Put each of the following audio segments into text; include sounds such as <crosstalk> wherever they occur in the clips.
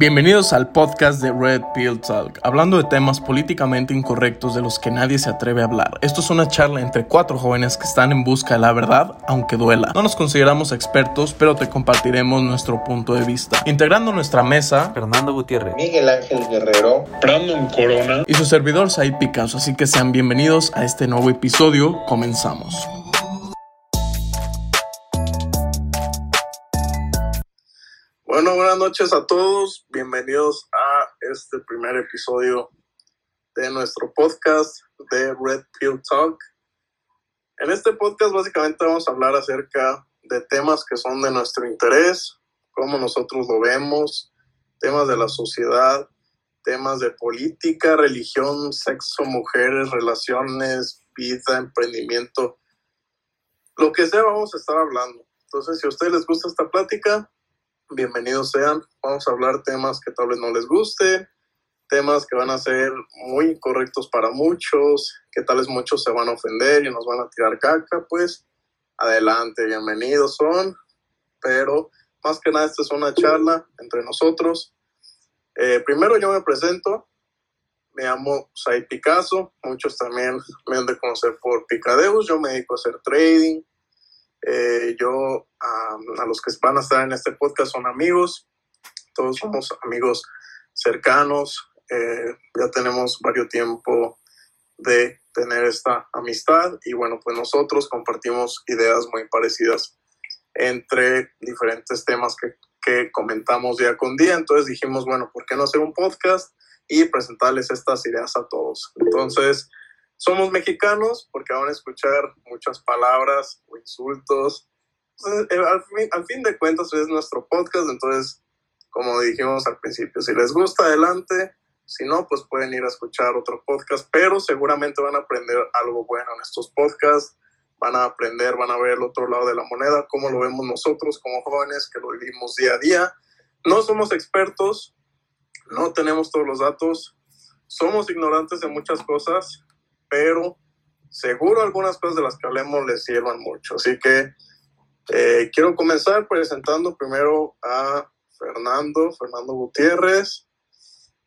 Bienvenidos al podcast de Red Pill Talk, hablando de temas políticamente incorrectos de los que nadie se atreve a hablar. Esto es una charla entre cuatro jóvenes que están en busca de la verdad, aunque duela. No nos consideramos expertos, pero te compartiremos nuestro punto de vista. Integrando nuestra mesa, Fernando Gutiérrez, Miguel Ángel Guerrero, Brandon Corona y su servidor Said Picasso, así que sean bienvenidos a este nuevo episodio. Comenzamos. Bueno, buenas noches a todos. Bienvenidos a este primer episodio de nuestro podcast de Red Pill Talk. En este podcast básicamente vamos a hablar acerca de temas que son de nuestro interés, cómo nosotros lo vemos, temas de la sociedad, temas de política, religión, sexo, mujeres, relaciones, vida, emprendimiento. Lo que sea vamos a estar hablando. Entonces, si a ustedes les gusta esta plática, bienvenidos sean. Vamos a hablar temas que tal vez no les guste, temas que van a ser muy incorrectos para muchos, que tal vez muchos se van a ofender y nos van a tirar caca, pues adelante, bienvenidos son. Pero más que nada, esta es una charla entre nosotros. Eh, primero yo me presento, me llamo Sai Picasso, muchos también me han de conocer por Picadeus, yo me dedico a hacer trading, eh, yo, um, a los que van a estar en este podcast son amigos, todos somos amigos cercanos, eh, ya tenemos varios tiempo de tener esta amistad y bueno, pues nosotros compartimos ideas muy parecidas entre diferentes temas que, que comentamos día con día, entonces dijimos, bueno, ¿por qué no hacer un podcast y presentarles estas ideas a todos? Entonces, somos mexicanos porque van a escuchar muchas palabras o insultos. Entonces, eh, al, fin, al, fin, de cuentas es nuestro podcast, entonces, como dijimos al principio, si les gusta, adelante. Si no, pues pueden ir a escuchar otro podcast, pero seguramente van a aprender algo bueno en estos podcasts. Van a aprender, van a ver el otro lado de la moneda, cómo lo vemos nosotros como jóvenes que lo vivimos día a día. No somos expertos, no tenemos todos los datos, somos ignorantes de muchas cosas, pero seguro algunas cosas de las que hablemos les sirvan mucho. Así que eh, quiero comenzar presentando primero a Fernando, Fernando Gutiérrez,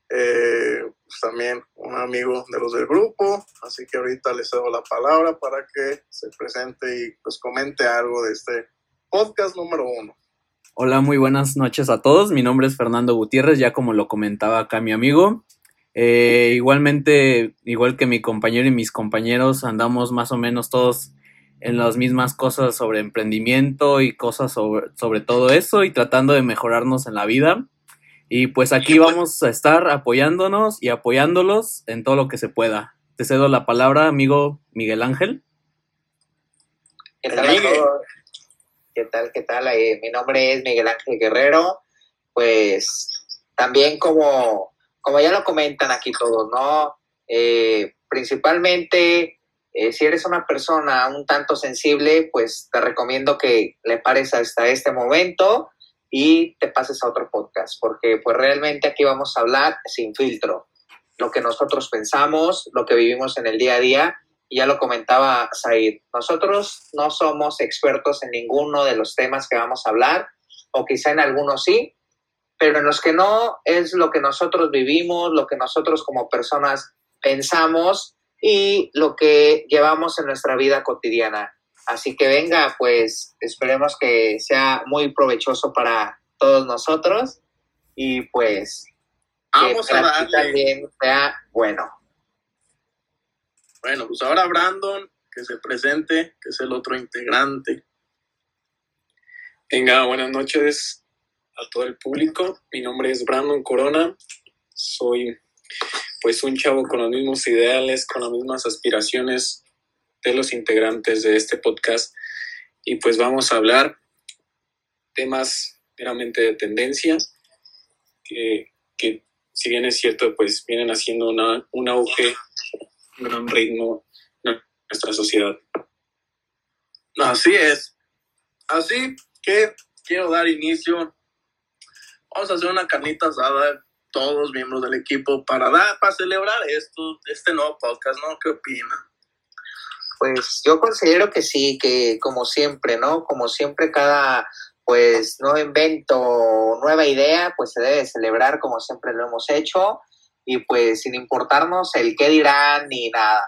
eh, pues también un amigo de los del grupo, así que ahorita les cedo la palabra para que se presente y pues comente algo de este podcast número uno. Hola, muy buenas noches a todos. Mi nombre es Fernando Gutiérrez, ya como lo comentaba acá mi amigo. Eh, igualmente, igual que mi compañero y mis compañeros, andamos más o menos todos en las mismas cosas sobre emprendimiento y cosas sobre, sobre todo eso y tratando de mejorarnos en la vida. Y pues aquí vamos a estar apoyándonos y apoyándolos en todo lo que se pueda. Te cedo la palabra, amigo Miguel Ángel. ¿Qué tal a todos? ¿Qué tal? ¿Qué tal? Eh, mi nombre es Miguel Ángel Guerrero. Pues también como como ya lo comentan aquí todos, ¿no? Eh, principalmente, eh, si eres una persona un tanto sensible, pues te recomiendo que le pares hasta este momento y te pases a otro podcast, porque pues realmente aquí vamos a hablar sin filtro, lo que nosotros pensamos, lo que vivimos en el día a día, ya lo comentaba Said, nosotros no somos expertos en ninguno de los temas que vamos a hablar, o quizá en algunos sí, pero en los que no es lo que nosotros vivimos, lo que nosotros como personas pensamos y lo que llevamos en nuestra vida cotidiana. Así que venga, pues esperemos que sea muy provechoso para todos nosotros y pues Vamos que a para darle. también sea bueno. Bueno, pues ahora Brandon, que se presente, que es el otro integrante. Venga, buenas noches a todo el público. Mi nombre es Brandon Corona. Soy pues un chavo con los mismos ideales, con las mismas aspiraciones de los integrantes de este podcast. Y pues vamos a hablar temas meramente de tendencia, que, que si bien es cierto, pues vienen haciendo una, un auge, un gran ritmo en nuestra sociedad. Así es. Así que quiero dar inicio. Vamos a hacer una carnita asada, todos miembros del equipo, para dar, para celebrar esto, este nuevo podcast, ¿no? ¿Qué opina? Pues yo considero que sí, que como siempre, ¿no? Como siempre cada pues no invento nueva idea, pues se debe celebrar como siempre lo hemos hecho y pues sin importarnos el qué dirán ni nada.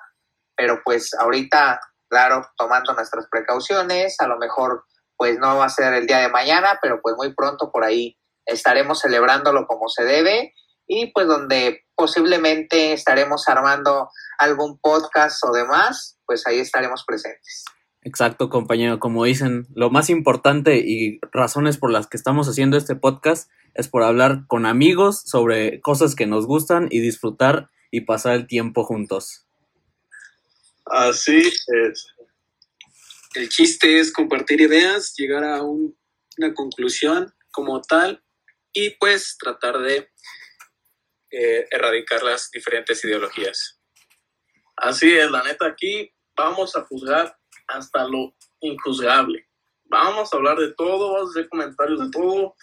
Pero pues ahorita, claro, tomando nuestras precauciones, a lo mejor pues no va a ser el día de mañana, pero pues muy pronto por ahí estaremos celebrándolo como se debe y pues donde posiblemente estaremos armando algún podcast o demás, pues ahí estaremos presentes. Exacto, compañero. Como dicen, lo más importante y razones por las que estamos haciendo este podcast es por hablar con amigos sobre cosas que nos gustan y disfrutar y pasar el tiempo juntos. Así es. El chiste es compartir ideas, llegar a una conclusión como tal y pues tratar de eh, erradicar las diferentes ideologías. Así es, la neta, aquí vamos a juzgar hasta lo injuzgable. Vamos a hablar de todo, vamos a hacer comentarios de todo.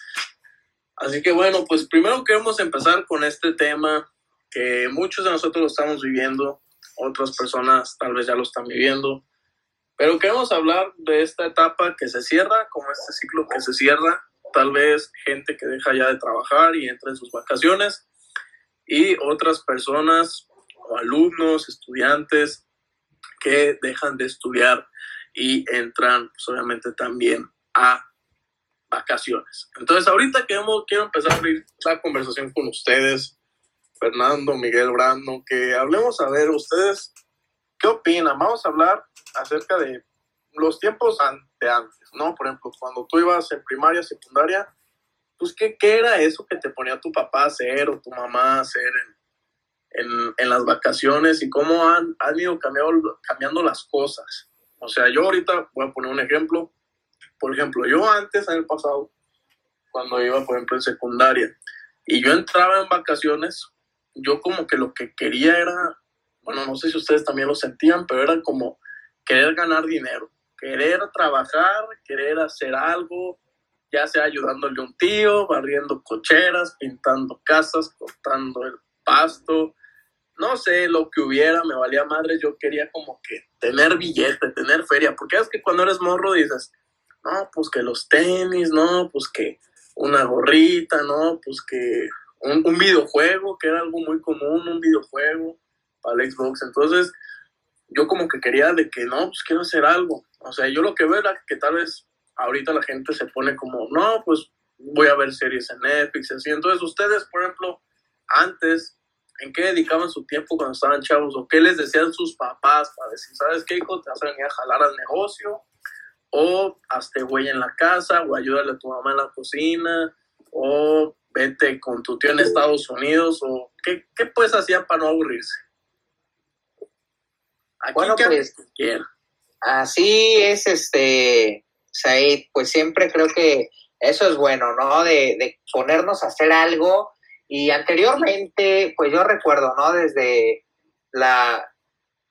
Así que bueno, pues primero queremos empezar con este tema que muchos de nosotros lo estamos viviendo, otras personas tal vez ya lo están viviendo, pero queremos hablar de esta etapa que se cierra, como este ciclo que se cierra, tal vez gente que deja ya de trabajar y entra en sus vacaciones y otras personas alumnos, estudiantes que dejan de estudiar y entran pues, obviamente también a vacaciones. Entonces ahorita quiero, quiero empezar a abrir la conversación con ustedes, Fernando, Miguel, Brando, que hablemos a ver ustedes qué opinan. Vamos a hablar acerca de los tiempos de antes, ¿no? Por ejemplo, cuando tú ibas en primaria, secundaria, pues, ¿qué, ¿qué, era eso que te ponía tu papá a hacer o tu mamá a hacer en, en, en las vacaciones y cómo han, han ido cambiando, cambiando las cosas? O sea, yo ahorita voy a poner un ejemplo. Por ejemplo, yo antes, en el pasado, cuando iba, por ejemplo, en secundaria, y yo entraba en vacaciones, yo como que lo que quería era, bueno, no sé si ustedes también lo sentían, pero era como querer ganar dinero, querer trabajar, querer hacer algo, ya sea ayudándole a un tío, barriendo cocheras, pintando casas, cortando el pasto, no sé, lo que hubiera, me valía madre, yo quería como que tener billete, tener feria, porque es que cuando eres morro dices, no, pues que los tenis, no, pues que una gorrita, no, pues que un, videojuego, que era algo muy común, un videojuego para el Xbox, entonces yo como que quería de que no, pues quiero hacer algo, o sea, yo lo que veo era que tal vez ahorita la gente se pone como, no, pues voy a ver series en Netflix, así. Entonces, ustedes, por ejemplo, antes, ¿en qué dedicaban su tiempo cuando estaban chavos? ¿O qué les decían sus papás para decir, ¿sabes qué, hijo? Te vas a venir a jalar al negocio, o hazte güey en la casa, o ayúdale a tu mamá en la cocina, o vete con tu tío en Estados Unidos, o qué, qué pues hacían para no aburrirse. Aquí bueno, pues, así es este Said, pues siempre creo que eso es bueno, ¿no? De, de, ponernos a hacer algo. Y anteriormente, pues yo recuerdo, ¿no? Desde la,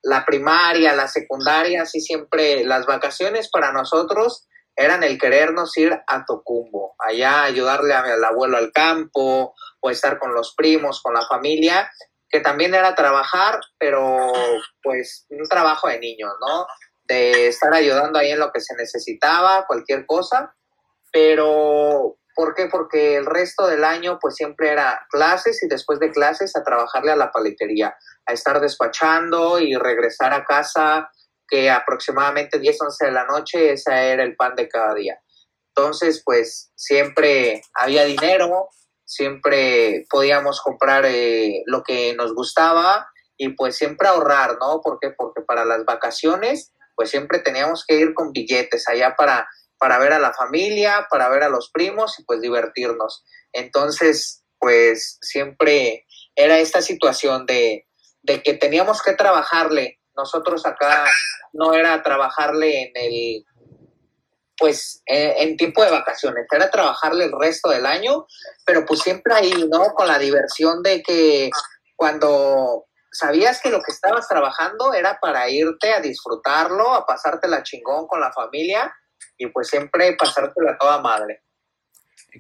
la primaria, la secundaria, así siempre las vacaciones para nosotros eran el querernos ir a Tocumbo, allá ayudarle al abuelo al campo o estar con los primos, con la familia, que también era trabajar, pero pues un trabajo de niños, ¿no? de estar ayudando ahí en lo que se necesitaba, cualquier cosa, pero ¿por qué? Porque el resto del año pues siempre era clases y después de clases a trabajarle a la paletería, a estar despachando y regresar a casa que aproximadamente 10, 11 de la noche, ese era el pan de cada día. Entonces, pues siempre había dinero, siempre podíamos comprar eh, lo que nos gustaba y pues siempre ahorrar, ¿no? ¿Por qué? Porque para las vacaciones pues siempre teníamos que ir con billetes allá para, para ver a la familia, para ver a los primos y pues divertirnos. Entonces, pues siempre era esta situación de, de que teníamos que trabajarle. Nosotros acá no era trabajarle en el, pues en, tiempo de vacaciones, era trabajarle el resto del año, pero pues siempre ahí, ¿no? Con la diversión de que cuando sabías que lo que estabas trabajando era para irte a disfrutarlo, a pasártela chingón con la familia y pues siempre pasártela toda madre.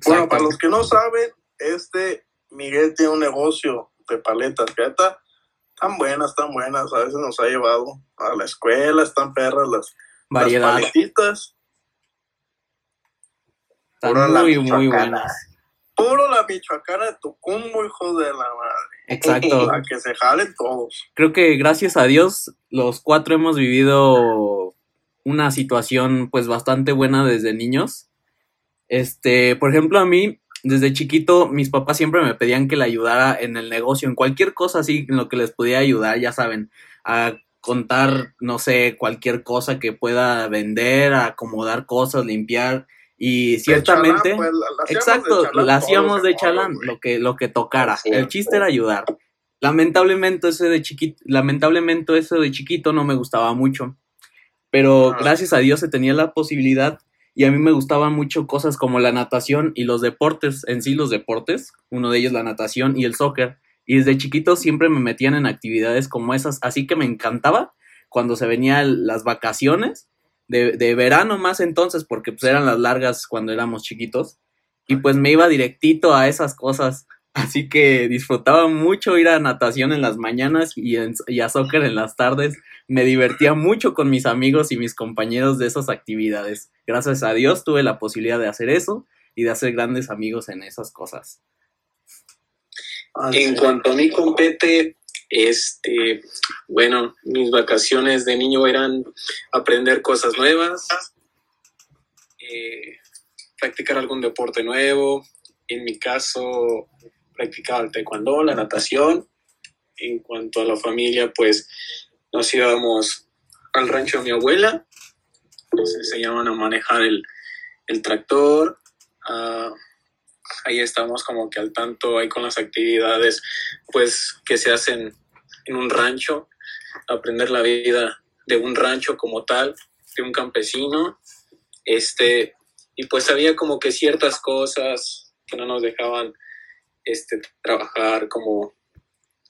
Bueno, para los que no saben, este Miguel tiene un negocio de paletas, fíjate, tan buenas, tan buenas, a veces nos ha llevado a la escuela, están perras las, las paletitas. Están Puro la muy, buenas. Puro la michoacana de Tucumbo, hijo de la madre. Exacto. Para que se jalen todos. Creo que gracias a Dios los cuatro hemos vivido una situación pues bastante buena desde niños. Este, por ejemplo, a mí desde chiquito mis papás siempre me pedían que le ayudara en el negocio, en cualquier cosa así en lo que les pudiera ayudar, ya saben, a contar, no sé, cualquier cosa que pueda vender, a acomodar cosas, limpiar y ciertamente chalán, pues, la- la hacíamos de Exacto, chalán la todos, hacíamos de morro, chalán, güey. lo que, lo que tocara. Sí, el chiste sí. era ayudar. Lamentablemente ese de chiquito, lamentablemente ese de chiquito no me gustaba mucho. Pero Ah. gracias a Dios se tenía la posibilidad y a mí me gustaban mucho cosas como la natación y los deportes, en sí los deportes, uno de ellos la natación y el soccer. Y desde chiquito siempre me metían en actividades como esas, así que me encantaba cuando se venían las vacaciones de, de verano más entonces, porque pues eran las largas cuando éramos chiquitos, y pues me iba directito a esas cosas. Así que disfrutaba mucho ir a natación en las mañanas y, en- y a soccer en las tardes. Me divertía mucho con mis amigos y mis compañeros de esas actividades. Gracias a Dios tuve la posibilidad de hacer eso y de hacer grandes amigos en esas cosas. Ah, En cuanto a mí compete, este, bueno, mis vacaciones de niño eran aprender cosas nuevas, eh, practicar algún deporte nuevo. En mi caso, practicaba el taekwondo, la natación. En cuanto a la familia, pues nos íbamos al rancho de mi abuela, nos enseñaban a manejar el, el tractor. a ahí estamos como que al tanto ahí con las actividades pues que se hacen en un rancho, aprender la vida de un rancho como tal, de un campesino, este, y pues había como que ciertas cosas que no nos dejaban este, trabajar como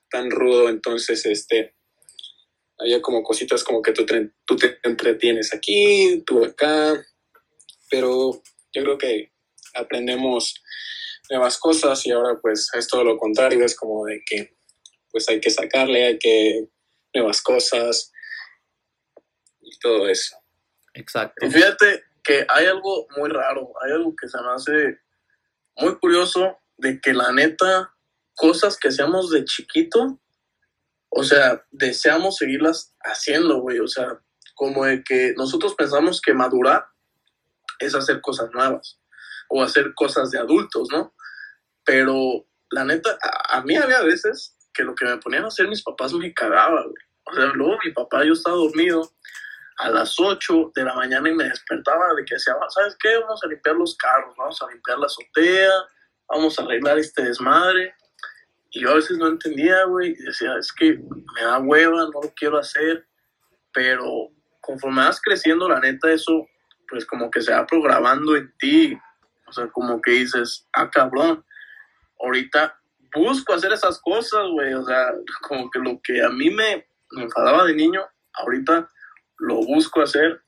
tan rudo, entonces este, había como cositas como que tú tú te entretienes aquí, tú acá, pero yo creo que aprendemos nuevas cosas y ahora pues es todo lo contrario, es como de que pues hay que sacarle, hay que nuevas cosas y todo eso. Exacto. Y fíjate que hay algo muy raro, hay algo que se me hace muy curioso de que la neta, cosas que hacíamos de chiquito, o sea, deseamos seguirlas haciendo, güey, o sea, como de que nosotros pensamos que madurar es hacer cosas nuevas o hacer cosas de adultos, ¿no? Pero la neta, a, a mí había veces que lo que me ponían a hacer mis papás me cagaba, güey. O sea, luego mi papá, yo estaba dormido a las 8 de la mañana y me despertaba de que decía, ¿sabes qué? Vamos a limpiar los carros, vamos a limpiar la azotea, vamos a arreglar este desmadre. Y yo a veces no entendía, güey, y decía, es que me da hueva, no lo quiero hacer. Pero conforme vas creciendo, la neta, eso, pues como que se va programando en ti. O sea, como que dices, ah, cabrón, ahorita busco hacer esas cosas, güey. O sea, como que lo que a mí me, enfadaba de niño, ahorita lo busco hacer.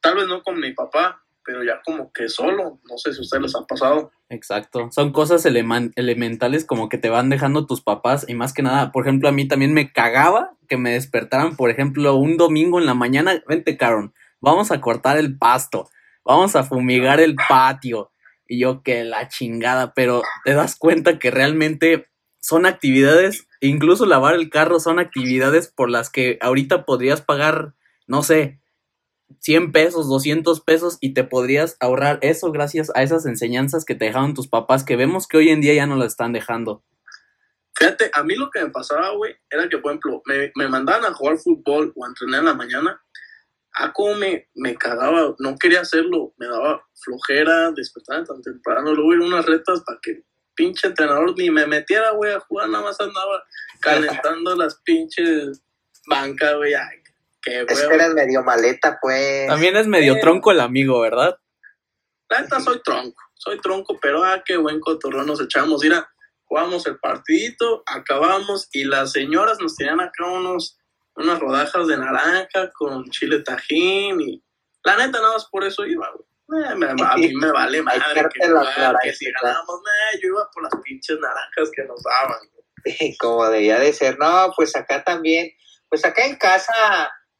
Tal vez no con mi papá, pero ya como que solo. No sé si ustedes les ha pasado. Exacto. Son cosas elementales como que te van dejando tus papás y más que nada, por ejemplo, a mí también me cagaba que me despertaran, por ejemplo, un domingo en la mañana, vente, Caron, vamos a cortar el pasto, vamos a fumigar el patio. Y yo que la chingada, pero te das cuenta que realmente son actividades, incluso lavar el carro son actividades por las que ahorita podrías pagar, no sé, 100 pesos, 200 pesos y te podrías ahorrar eso gracias a esas enseñanzas que te dejaron tus papás que vemos que hoy en día ya no las están dejando. Fíjate, a mí lo que me pasaba, güey, era que, por ejemplo, me, me mandaban a jugar fútbol o entrenar en la mañana. Ah, como me, me cagaba, no quería hacerlo, me daba flojera despertarme tan temprano, luego ir a unas retas para que el pinche entrenador ni me metiera, güey, a jugar, nada más andaba <laughs> calentando las pinches bancas, güey, ay, qué Es que eres medio maleta, pues. También es medio Eh. tronco el amigo, ¿verdad? La neta soy tronco, soy tronco, pero ah, qué buen cotorreo nos echamos. Mira, jugamos el partidito, acabamos y las señoras nos tenían acá unos, unas rodajas de naranja con chile tajín y la neta nada más por eso iba, güey. Eh, me- a mí me vale <laughs> madre que, jugar, que si ganamos, nah, yo iba por las pinches naranjas que nos daban. güey. <laughs> como debía de ser. No, pues acá también, pues acá en casa,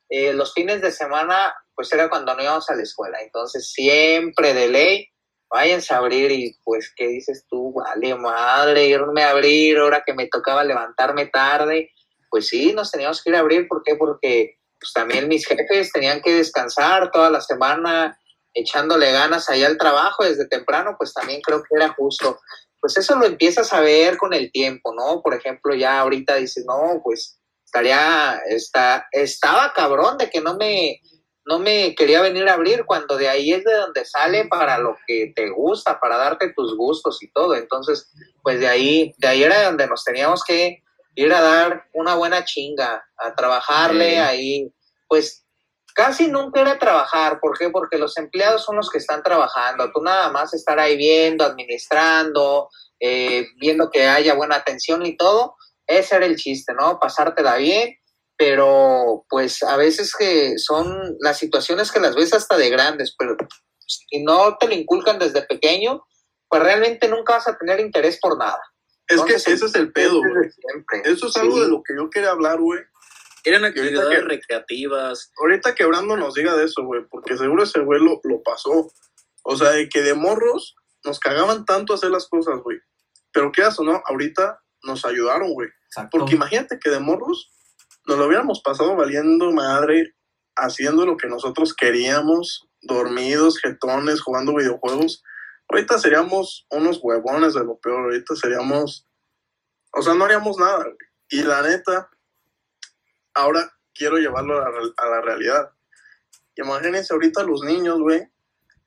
eh, los fines de semana, pues era cuando no íbamos a la escuela. Entonces siempre de ley váyanse a abrir y pues, ¿qué dices tú? Vale, madre, irme a abrir ahora que me tocaba levantarme tarde. Pues sí, nos teníamos que ir a abrir, ¿por qué? Porque pues también mis jefes tenían que descansar toda la semana echándole ganas allá al trabajo desde temprano, pues también creo que era justo. Pues eso lo empiezas a ver con el tiempo, ¿no? Por ejemplo, ya ahorita dices, no, pues estaría, está, estaba cabrón de que no me, no me quería venir a abrir cuando de ahí es de donde sale para lo que te gusta, para darte tus gustos y todo. Entonces, pues de ahí, de ahí era donde nos teníamos que ir a dar una buena chinga, a trabajarle ahí, pues casi nunca era trabajar, ¿por qué? Porque los empleados son los que están trabajando, tú nada más estar ahí viendo, administrando, eh, viendo que haya buena atención y todo, ese era el chiste, ¿no? Pasártela bien, pero pues a veces que son las situaciones que las ves hasta de grandes, pero si no te lo inculcan desde pequeño, pues realmente nunca vas a tener interés por nada. Es que ese es el pedo, güey. Eso es algo de lo que yo quería hablar, güey. Eran actividades recreativas. Ahorita que Brando nos diga de eso, güey, porque seguro ese güey lo, pasó. O sea, de que de morros nos cagaban tanto hacer las cosas, güey. Pero qué o no, ahorita nos ayudaron, güey. Porque imagínate que de morros nos lo hubiéramos pasado valiendo madre, haciendo lo que nosotros queríamos, dormidos, jetones, jugando videojuegos. Ahorita seríamos unos huevones de lo peor, ahorita seríamos, o sea, no haríamos nada. Y la neta, ahora quiero llevarlo a la, realidad. Imagínense ahorita los niños, güey,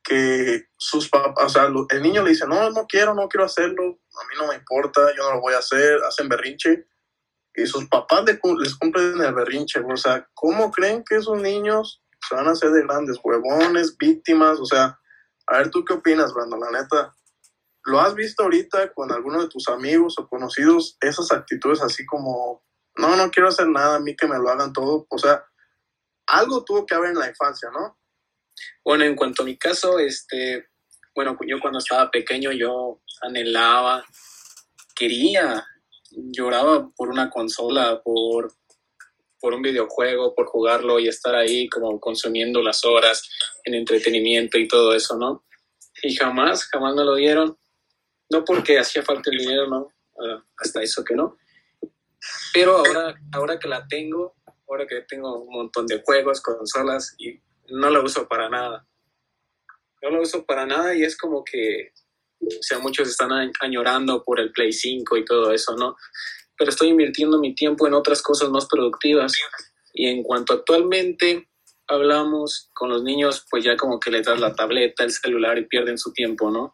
que sus papás, o sea, el niño le dice, no, no quiero, no quiero hacerlo, a mí no me importa, yo no lo voy a hacer, hacen berrinche, y sus papás les cumplen el berrinche, o sea, ¿cómo creen que esos niños se van a hacer de grandes huevones, víctimas? O sea, a ver, ¿tú qué opinas, Brando? La neta, ¿lo has visto ahorita con alguno de tus amigos o conocidos, esas actitudes así como no, no quiero hacer nada, a mí que me lo hagan todo. O sea, algo tuvo que haber en la infancia, ¿no? Bueno, en cuanto a mi caso, este, bueno, yo cuando estaba pequeño yo anhelaba, quería, lloraba por una consola, por, por un videojuego, por jugarlo y estar ahí como consumiendo las horas en entretenimiento y todo eso, ¿no? Y jamás, jamás me lo dieron. No porque hacía falta el dinero, ¿no? Ah, hasta eso que no. Pero ahora, ahora que la tengo, ahora que tengo un montón de juegos, consolas, y no la uso para nada. No la uso para nada y es como que, o sea, muchos están añorando por el Play 5 y todo eso, ¿no? Pero estoy invirtiendo mi tiempo en otras cosas más productivas. Y en cuanto actualmente hablamos con los niños, pues ya como que les das la tableta, el celular y pierden su tiempo, ¿no?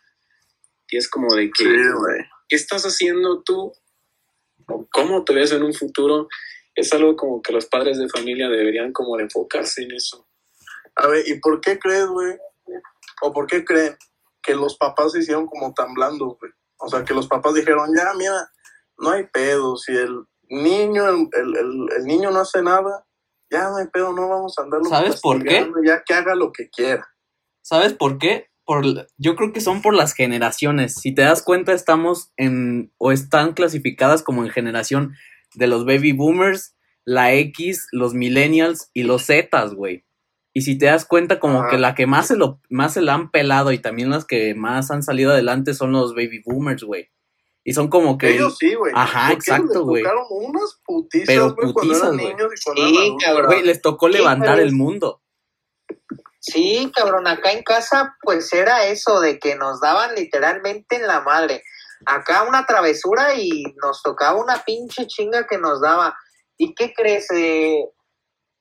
Y es como de que, ¿qué estás haciendo tú cómo te ves en un futuro, es algo como que los padres de familia deberían como de enfocarse en eso. A ver, ¿y por qué crees, güey? ¿O por qué creen que los papás se hicieron como tan blandos, güey? O sea, que los papás dijeron, ya, mira, no hay pedo, si el niño, el, niño no hace nada, ya no hay pedo, no vamos a andarlo ¿Sabes por qué? Ya que haga lo que quiera. ¿Sabes por qué? yo creo que son por las generaciones. Si te das cuenta, estamos en, o están clasificadas como en generación de los baby boomers, la X, los millennials y los Zetas, güey. Y si te das cuenta, como que la que más se, lo, más se la han pelado y también las que más han salido adelante son los baby boomers, güey. Y son como que. Ellos sí, güey. Ajá, exacto, güey. unas putizas, Pero putizas, güey. Sí, Güey, les tocó levantar el mundo. Sí, cabrón, acá en casa pues era eso de que nos daban literalmente en la madre. Acá una travesura y nos tocaba una pinche chinga que nos daba. ¿Y qué crees? Eh,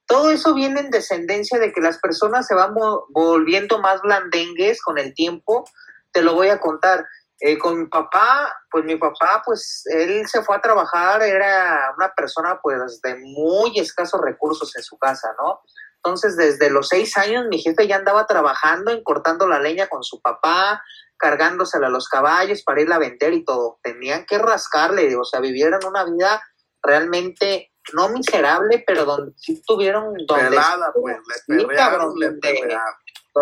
todo eso viene en descendencia de que las personas se van volviendo más blandengues con el tiempo. Te lo voy a contar. Eh, con mi papá, pues mi papá, pues él se fue a trabajar, era una persona pues de muy escasos recursos en su casa, ¿no? Entonces, desde los seis años, mi jefe ya andaba trabajando en cortando la leña con su papá, cargándosela a los caballos para irla a vender y todo. Tenían que rascarle, o sea, vivieron una vida realmente no miserable, pero donde sí tuvieron donde pues, le cabrón,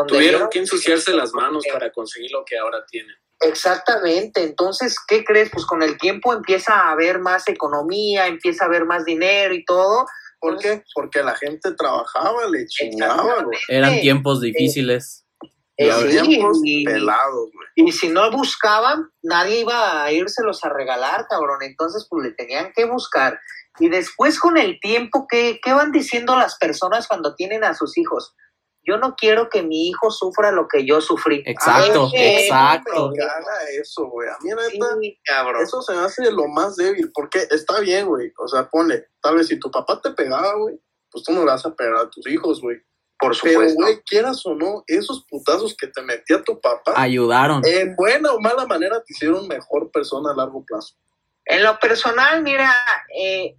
tuvieron que ensuciarse las manos para conseguir lo que ahora tienen. Exactamente, entonces, ¿qué crees? Pues con el tiempo empieza a haber más economía, empieza a haber más dinero y todo, ¿Por qué? Porque la gente trabajaba, le chingaba, Eran tiempos difíciles. Eh, sí, y- pelados, güey. Y si no buscaban, nadie iba a írselos a regalar, cabrón. Entonces, pues le tenían que buscar. Y después, con el tiempo, ¿qué, qué van diciendo las personas cuando tienen a sus hijos? Yo no quiero que mi hijo sufra lo que yo sufrí. Exacto, Ay, exacto. Que haga eso, güey. A mí, Sí, neta, cabrón. eso se me hace de lo más débil, porque está bien, güey. O sea, ponle, tal vez si tu papá te pegaba, güey, pues tú no le vas a pegar a tus hijos, güey. Por Pero, supuesto. güey, quieras o no, esos putazos que te metía tu papá, Ayudaron. en buena o mala manera te hicieron mejor persona a largo plazo. En lo personal, mira, eh,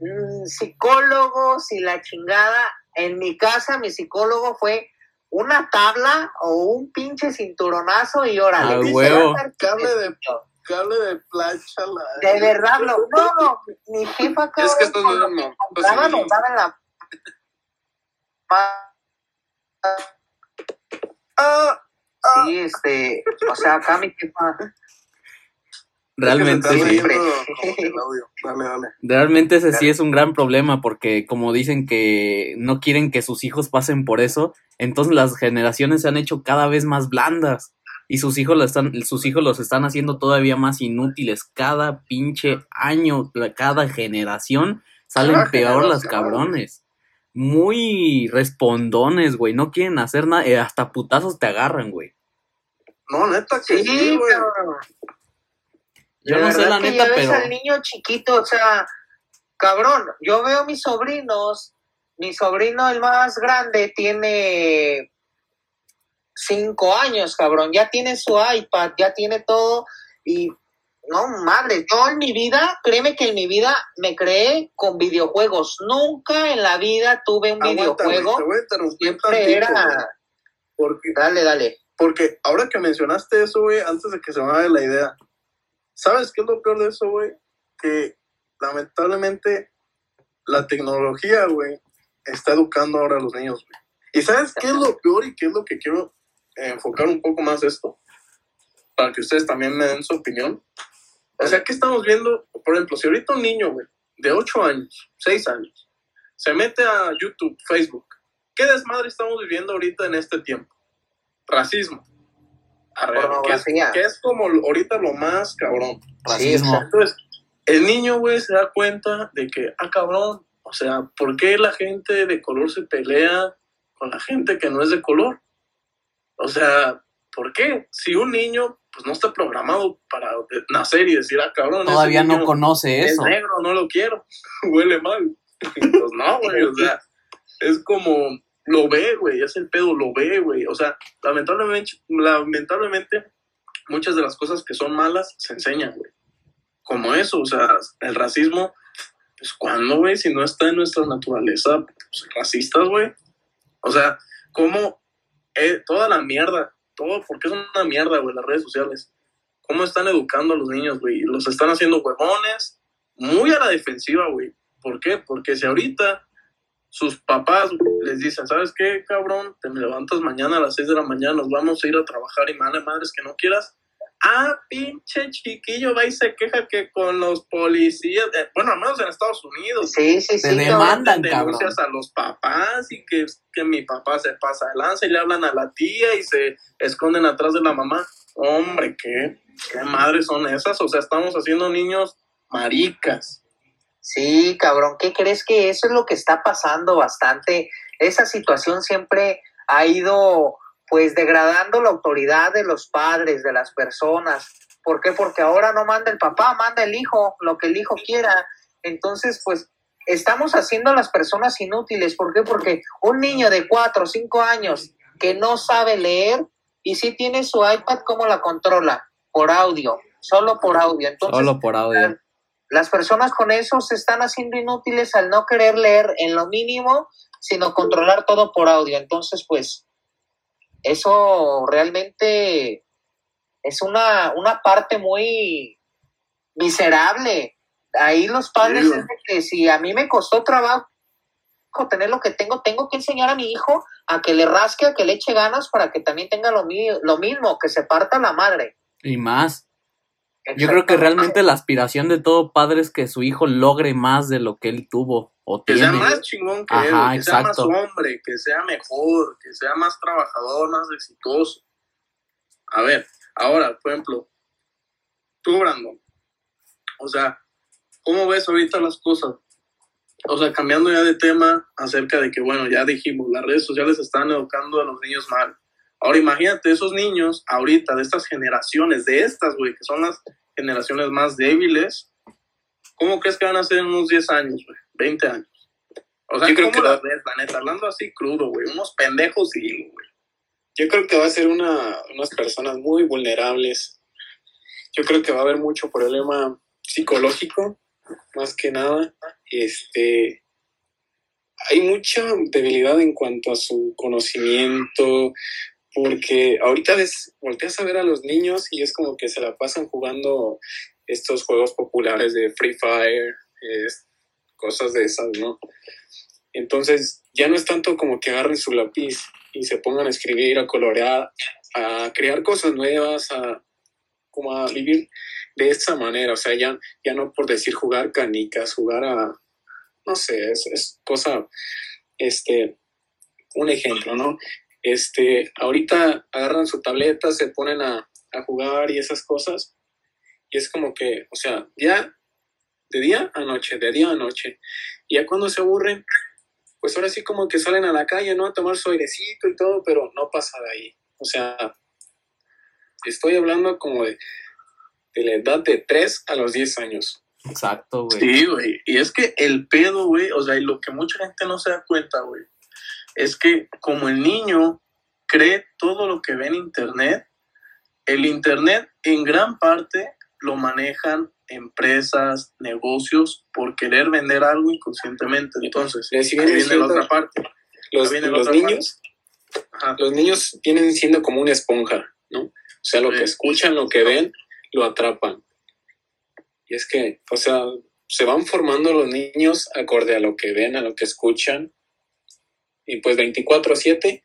mm, psicólogos y la chingada, en mi casa mi psicólogo fue una tabla o un pinche cinturonazo y órale. Ah, huevo. Cable de-. Cable de plancha, la... De verdad, lo, no, no, mi jefa, cabrón, Es que lo dando- que compraba, pues, nos daba en la... Ah, ah. Sí, este, o sea, acá mi jefa... Realmente Es que se sí. está oyendo como <laughs> que el audio. Dale, dale. Realmente ese sí es un gran problema porque como dicen que no quieren que sus hijos pasen por eso, entonces las generaciones se han hecho cada vez más blandas y sus hijos, están, sus hijos los están haciendo todavía más inútiles. Cada pinche año, cada generación salen Cada peor las generación. cabrones. Muy respondones, güey. No quieren hacer nada. eh, hasta putazos te agarran, güey. No, neta que sí, Sí, güey. cabrón. Yo no sé verdad la que neta, ya ves pero... al niño chiquito, o sea, cabrón, yo veo mis sobrinos, mi sobrino el más grande tiene cinco años, cabrón, ya tiene su iPad, ya tiene todo y no madre, yo en mi vida, créeme que en mi vida me creé con videojuegos, nunca en la vida tuve un Aguanta, videojuego, te voy a interrumpir siempre tantito, era, güey, Porque, dale, dale, porque ahora que mencionaste eso, güey, antes de que se me vaya la idea, ¿sabes qué es lo peor de eso, güey? Que lamentablemente la tecnología, güey, está educando ahora a los niños, güey. ¿Y sabes qué es lo peor y qué es lo que quiero eh, enfocar un poco más esto? Para que ustedes también me den su opinión. O sea, ¿qué estamos viendo? Por ejemplo, si ahorita un niño, güey, de 8 años, 6 años, se mete a YouTube, Facebook, ¿qué desmadre estamos viviendo ahorita en este tiempo? Racismo. Que, es, que es como ahorita lo más cabrón. Racismo. Entonces, el niño, güey, se da cuenta de que, ah, cabrón, o sea, ¿por qué la gente de color se pelea con la gente que no es de color? O sea, ¿por qué? Si un niño, pues no está programado para nacer y decir, ah, cabrón, ese Todavía no conoce es eso. negro, no lo quiero, <laughs> huele mal. <laughs> pues no, güey, o sea, es como, lo ve, güey, es el pedo, lo ve, güey. O sea, lamentablemente, lamentablemente, muchas de las cosas que son malas se enseñan, güey. Como eso, o sea, el racismo, pues cuando, güey, si no está en nuestra naturaleza, pues racistas, güey. O sea, como toda la mierda, todo, porque es una mierda, güey, las redes sociales. ¿Cómo están educando a los niños, güey? Los están haciendo huevones, muy a la defensiva, güey. ¿Por qué? Porque si ahorita sus papás les dicen, ¿sabes qué, cabrón? Te me levantas mañana a las 6 de la mañana, nos vamos a ir a trabajar y madre madres que no quieras. Ah, pinche chiquillo, va y se queja que con los policías, eh, bueno, al menos en Estados Unidos, Sí, sí, Te demandan. denuncias a los papás y que, que mi papá se pasa de lanza y le hablan a la tía y se esconden atrás de la mamá. Hombre, ¿qué, qué madres son esas? O sea, estamos haciendo niños maricas. Sí, cabrón, ¿qué crees que eso es lo que está pasando bastante? Esa situación siempre ha ido pues degradando la autoridad de los padres, de las personas. ¿Por qué? Porque ahora no manda el papá, manda el hijo, lo que el hijo quiera. Entonces, pues estamos haciendo a las personas inútiles. ¿Por qué? Porque un niño de cuatro o cinco años que no sabe leer y sí tiene su iPad, ¿cómo la controla? Por audio, solo por audio. Entonces, Solo por audio. Las personas con eso se están haciendo inútiles al no querer leer en lo mínimo, sino controlar todo por audio. Entonces, pues, eso realmente es una, una parte muy miserable. Ahí los padres Sí, es de que si a mí me costó trabajo tener lo que tengo, tengo que enseñar a mi hijo a que le rasque, a que le eche ganas para que también tenga lo, mi- lo mismo, que se parta la madre. Y más. Yo creo que realmente la aspiración de todo padre es que su hijo logre más de lo que él tuvo O Que sea más chingón que Ajá, él, que sea más hombre, que sea mejor, que sea más trabajador, más exitoso. A ver, ahora, por ejemplo, tú, Brandon, o sea, ¿cómo ves ahorita las cosas? O sea, cambiando ya de tema acerca de que, bueno, ya dijimos, las redes sociales están educando a los niños mal. Ahora imagínate esos niños ahorita, de estas generaciones, de estas, güey, que son las generaciones más débiles, ¿cómo crees que van a ser en unos 10 años, güey? 20 años. O sea, Yo creo ¿cómo que las ves, la neta? Hablando así crudo, güey, unos pendejos y, güey. Yo creo que va a ser una, unas personas muy vulnerables. Yo creo que va a haber mucho problema psicológico, más que nada. Este, hay mucha debilidad en cuanto a su conocimiento, porque ahorita ves, volteas a ver a los niños y es como que se la pasan jugando estos juegos populares de Free Fire, cosas de esas, ¿no? Entonces, ya no es tanto como que agarren su lápiz y se pongan a escribir, a colorear, a crear cosas nuevas, a como a vivir de esa manera, o sea, ya, ya no por decir jugar canicas, jugar a, no sé, es, es cosa, este, un ejemplo, ¿no? Este, ahorita agarran su tableta, se ponen a, a jugar y esas cosas, y es como que, o sea, ya de día a noche, de día a noche, y ya cuando se aburren, pues ahora sí como que salen a la calle, ¿no? A tomar su airecito y todo, pero no pasa de ahí. O sea, estoy hablando como de, de la edad de 3 a los 10 años. Exacto, güey. Sí, güey. Y es que el pedo, güey, o sea, y lo que mucha gente no se da cuenta, güey, es que como el niño cree todo lo que ve en Internet, el Internet en gran parte lo manejan empresas, negocios, por querer vender algo inconscientemente. Entonces, ahí viene la otra parte. Los, viene la los otra niños, los niños vienen siendo como una esponja, ¿no? O sea, lo Sí. que escuchan, lo que ven, lo atrapan. Y es que, o sea, se van formando los niños acorde a lo que ven, a lo que escuchan. Y pues 24/7,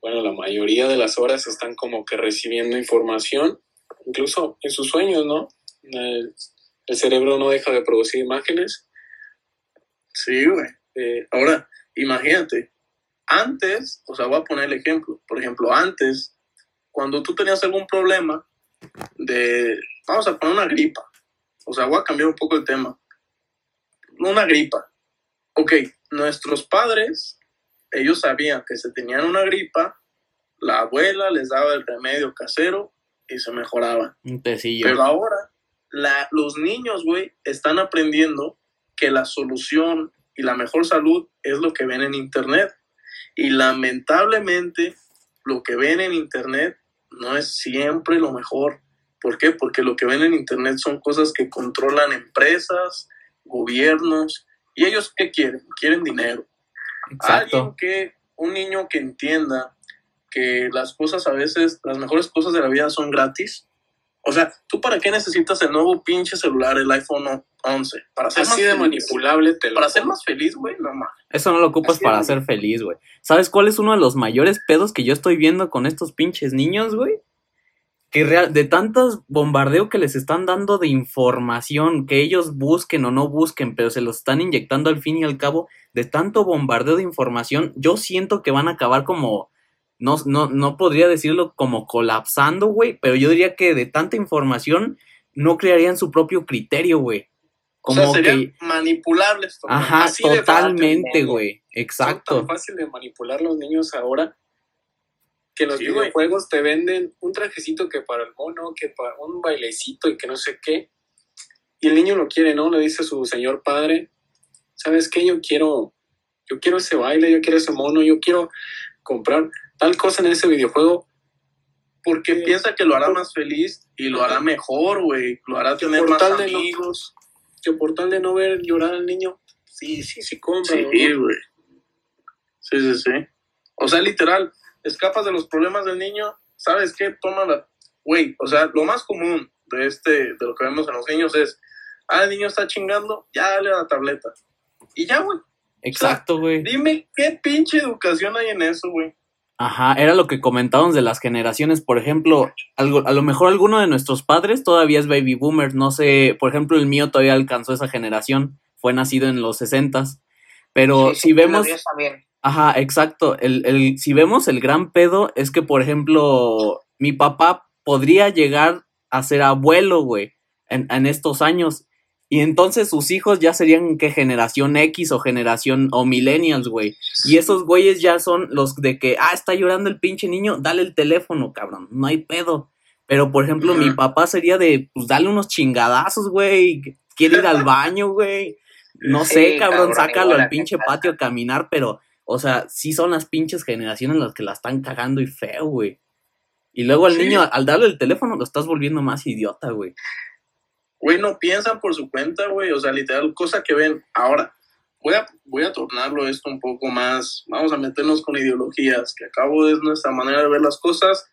bueno, la mayoría de las horas están como que recibiendo información, incluso en sus sueños, ¿no? El, el cerebro no deja de producir imágenes. Sí, güey. eh, Ahora, imagínate, antes, o sea, voy a poner el ejemplo. Por ejemplo, antes, cuando tú tenías algún problema de, vamos a poner una gripa. O sea, voy a cambiar un poco el tema. Una gripa. Ok, nuestros padres, ellos sabían que se tenían una gripa, la abuela les daba el remedio casero y se mejoraban. Pero ahora, la, los niños, güey, están aprendiendo que la solución y la mejor salud es lo que ven en Internet. Y lamentablemente, lo que ven en Internet no es siempre lo mejor. ¿Por qué? Porque lo que ven en Internet son cosas que controlan empresas, gobiernos, y ellos qué quieren? Quieren dinero. Exacto. Alguien que, un niño que entienda que las cosas a veces, las mejores cosas de la vida son gratis. O sea, ¿tú para qué necesitas el nuevo pinche celular, el iPhone 11? Para ser así más de feliz. manipulable te lo Para ser más feliz, güey, no mames. Eso no lo ocupas Así para ser feliz, güey. ¿Sabes cuál es uno de los mayores pedos que yo estoy viendo con estos pinches niños, güey? Que real, de tantos bombardeo que les están dando de información, que ellos busquen o no busquen, pero se los están inyectando al fin y al cabo, de tanto bombardeo de información, yo siento que van a acabar como, no, no, no podría decirlo como colapsando, güey, pero yo diría que de tanta información no crearían su propio criterio, güey. O Como sea, serían que, manipulables. totalmente. ajá, así totalmente, güey, exacto. tan fácil de manipular los niños ahora que los Sí, güey. videojuegos te venden un trajecito que para el mono, que para un bailecito y que no sé qué. Y el niño lo quiere, ¿no? Le dice a su señor padre, ¿sabes qué? Yo quiero, yo quiero ese baile, yo quiero ese mono, yo quiero comprar tal cosa en ese videojuego. Porque Sí. piensa que lo hará más feliz y lo hará mejor, güey. Lo hará tener más no- amigos. Que por tal de no ver llorar al niño, sí, sí, sí, compra. Sí, güey. Sí, sí, sí. O sea, literal, escapas de los problemas del niño, ¿sabes qué? Toma la... Güey, o sea, lo más común de este, de lo que vemos en los niños es, ah, el niño está chingando, ya dale a la tableta. Y ya, güey. Exacto, güey. Dime qué pinche educación hay en eso, güey. Ajá, era lo que comentábamos de las generaciones. Por ejemplo, algo, a lo mejor alguno de nuestros padres todavía es baby boomer. No sé, por ejemplo, el mío todavía alcanzó esa generación. fue nacido en los sesentas. Pero si vemos... Ajá, exacto. El, el, si vemos el gran pedo, es que, por ejemplo, mi papá podría llegar a ser abuelo, güey, en, en estos años. Y entonces sus hijos ya serían que generación X o generación o millennials, güey. Y esos güeyes ya son los de que, ah, está llorando el pinche niño, dale el teléfono, cabrón, no hay pedo. Pero, por ejemplo, mi papá sería de, pues, dale unos chingadazos, güey, quiere ir al baño, güey. No sé, cabrón, sácalo al pinche patio a caminar, pero, o sea, sí son las pinches generaciones las que la están cagando y feo, güey. Y luego al niño, al darle el teléfono, lo estás volviendo más idiota, güey. Güey, no piensan por su cuenta, güey. O sea, literal, cosa que ven. Ahora, voy a, voy a tornarlo esto un poco más. Vamos a meternos con ideologías, que acabo de nuestra manera de ver las cosas.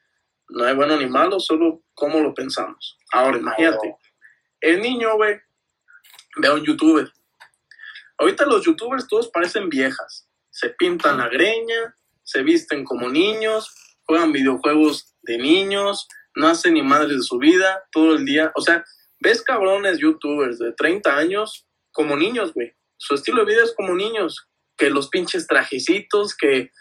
No hay bueno ni malo, solo cómo lo pensamos. Ahora, imagínate. El niño, güey, ve a un youtuber. Ahorita los youtubers todos parecen viejas. Se pintan la greña, se visten como niños, juegan videojuegos de niños, no hacen ni madres de su vida todo el día. O sea, ves cabrones youtubers de 30 años como niños, güey. Su estilo de vida es como niños, que los pinches trajecitos, que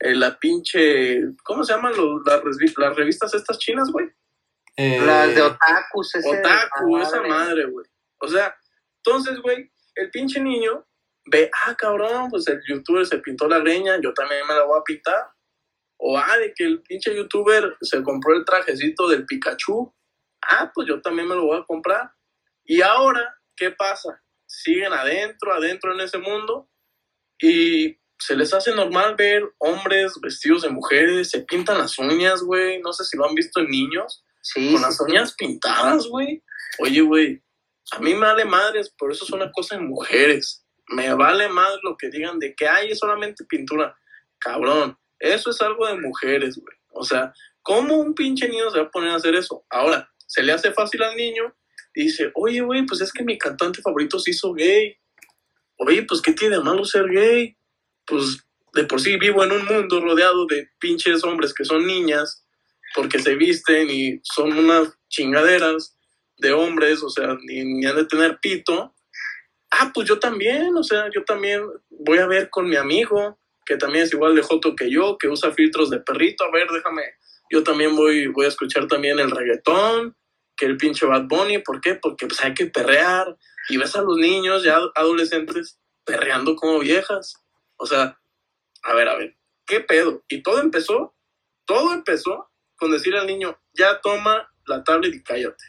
eh, la pinche, ¿cómo se llaman las, las revistas estas chinas, güey? Eh, las de otakus. Ese otaku, esa madre, güey. O sea, entonces, güey, el pinche niño ve, ah, cabrón, pues el youtuber se pintó la greña, yo también me la voy a pintar. O, ah, de que el pinche youtuber se compró el trajecito del Pikachu ah, pues yo también me lo voy a comprar. Y ahora, ¿qué pasa? Siguen adentro, adentro en ese mundo y se les hace normal ver hombres vestidos de mujeres, se pintan las uñas, güey. No sé si lo han visto en niños. Sí. Con las uñas pintadas, güey. Oye, güey, a mí me vale madres, por eso es una cosa de mujeres. Me vale más lo que digan de que hay solamente pintura. Cabrón, eso es algo de mujeres, güey. O sea, ¿cómo un pinche niño se va a poner a hacer eso? Ahora, se le hace fácil al niño y dice, oye, güey, pues es que mi cantante favorito se hizo gay. Oye, pues ¿qué tiene de malo ser gay? Pues de por sí vivo en un mundo rodeado de pinches hombres que son niñas, porque se visten y son unas chingaderas de hombres, o sea, ni, ni han de tener pito. Ah, pues yo también, o sea, yo también voy a ver con mi amigo, que también es igual de joto que yo, que usa filtros de perrito, a ver, déjame, yo también voy, voy a escuchar también el reggaetón, que el pinche Bad Bunny, ¿por qué? Porque pues hay que perrear y ves a los niños ya adolescentes perreando como viejas. O sea, a ver, a ver, ¿qué pedo? Y todo empezó, todo empezó con decir al niño, ya toma la tablet y cállate.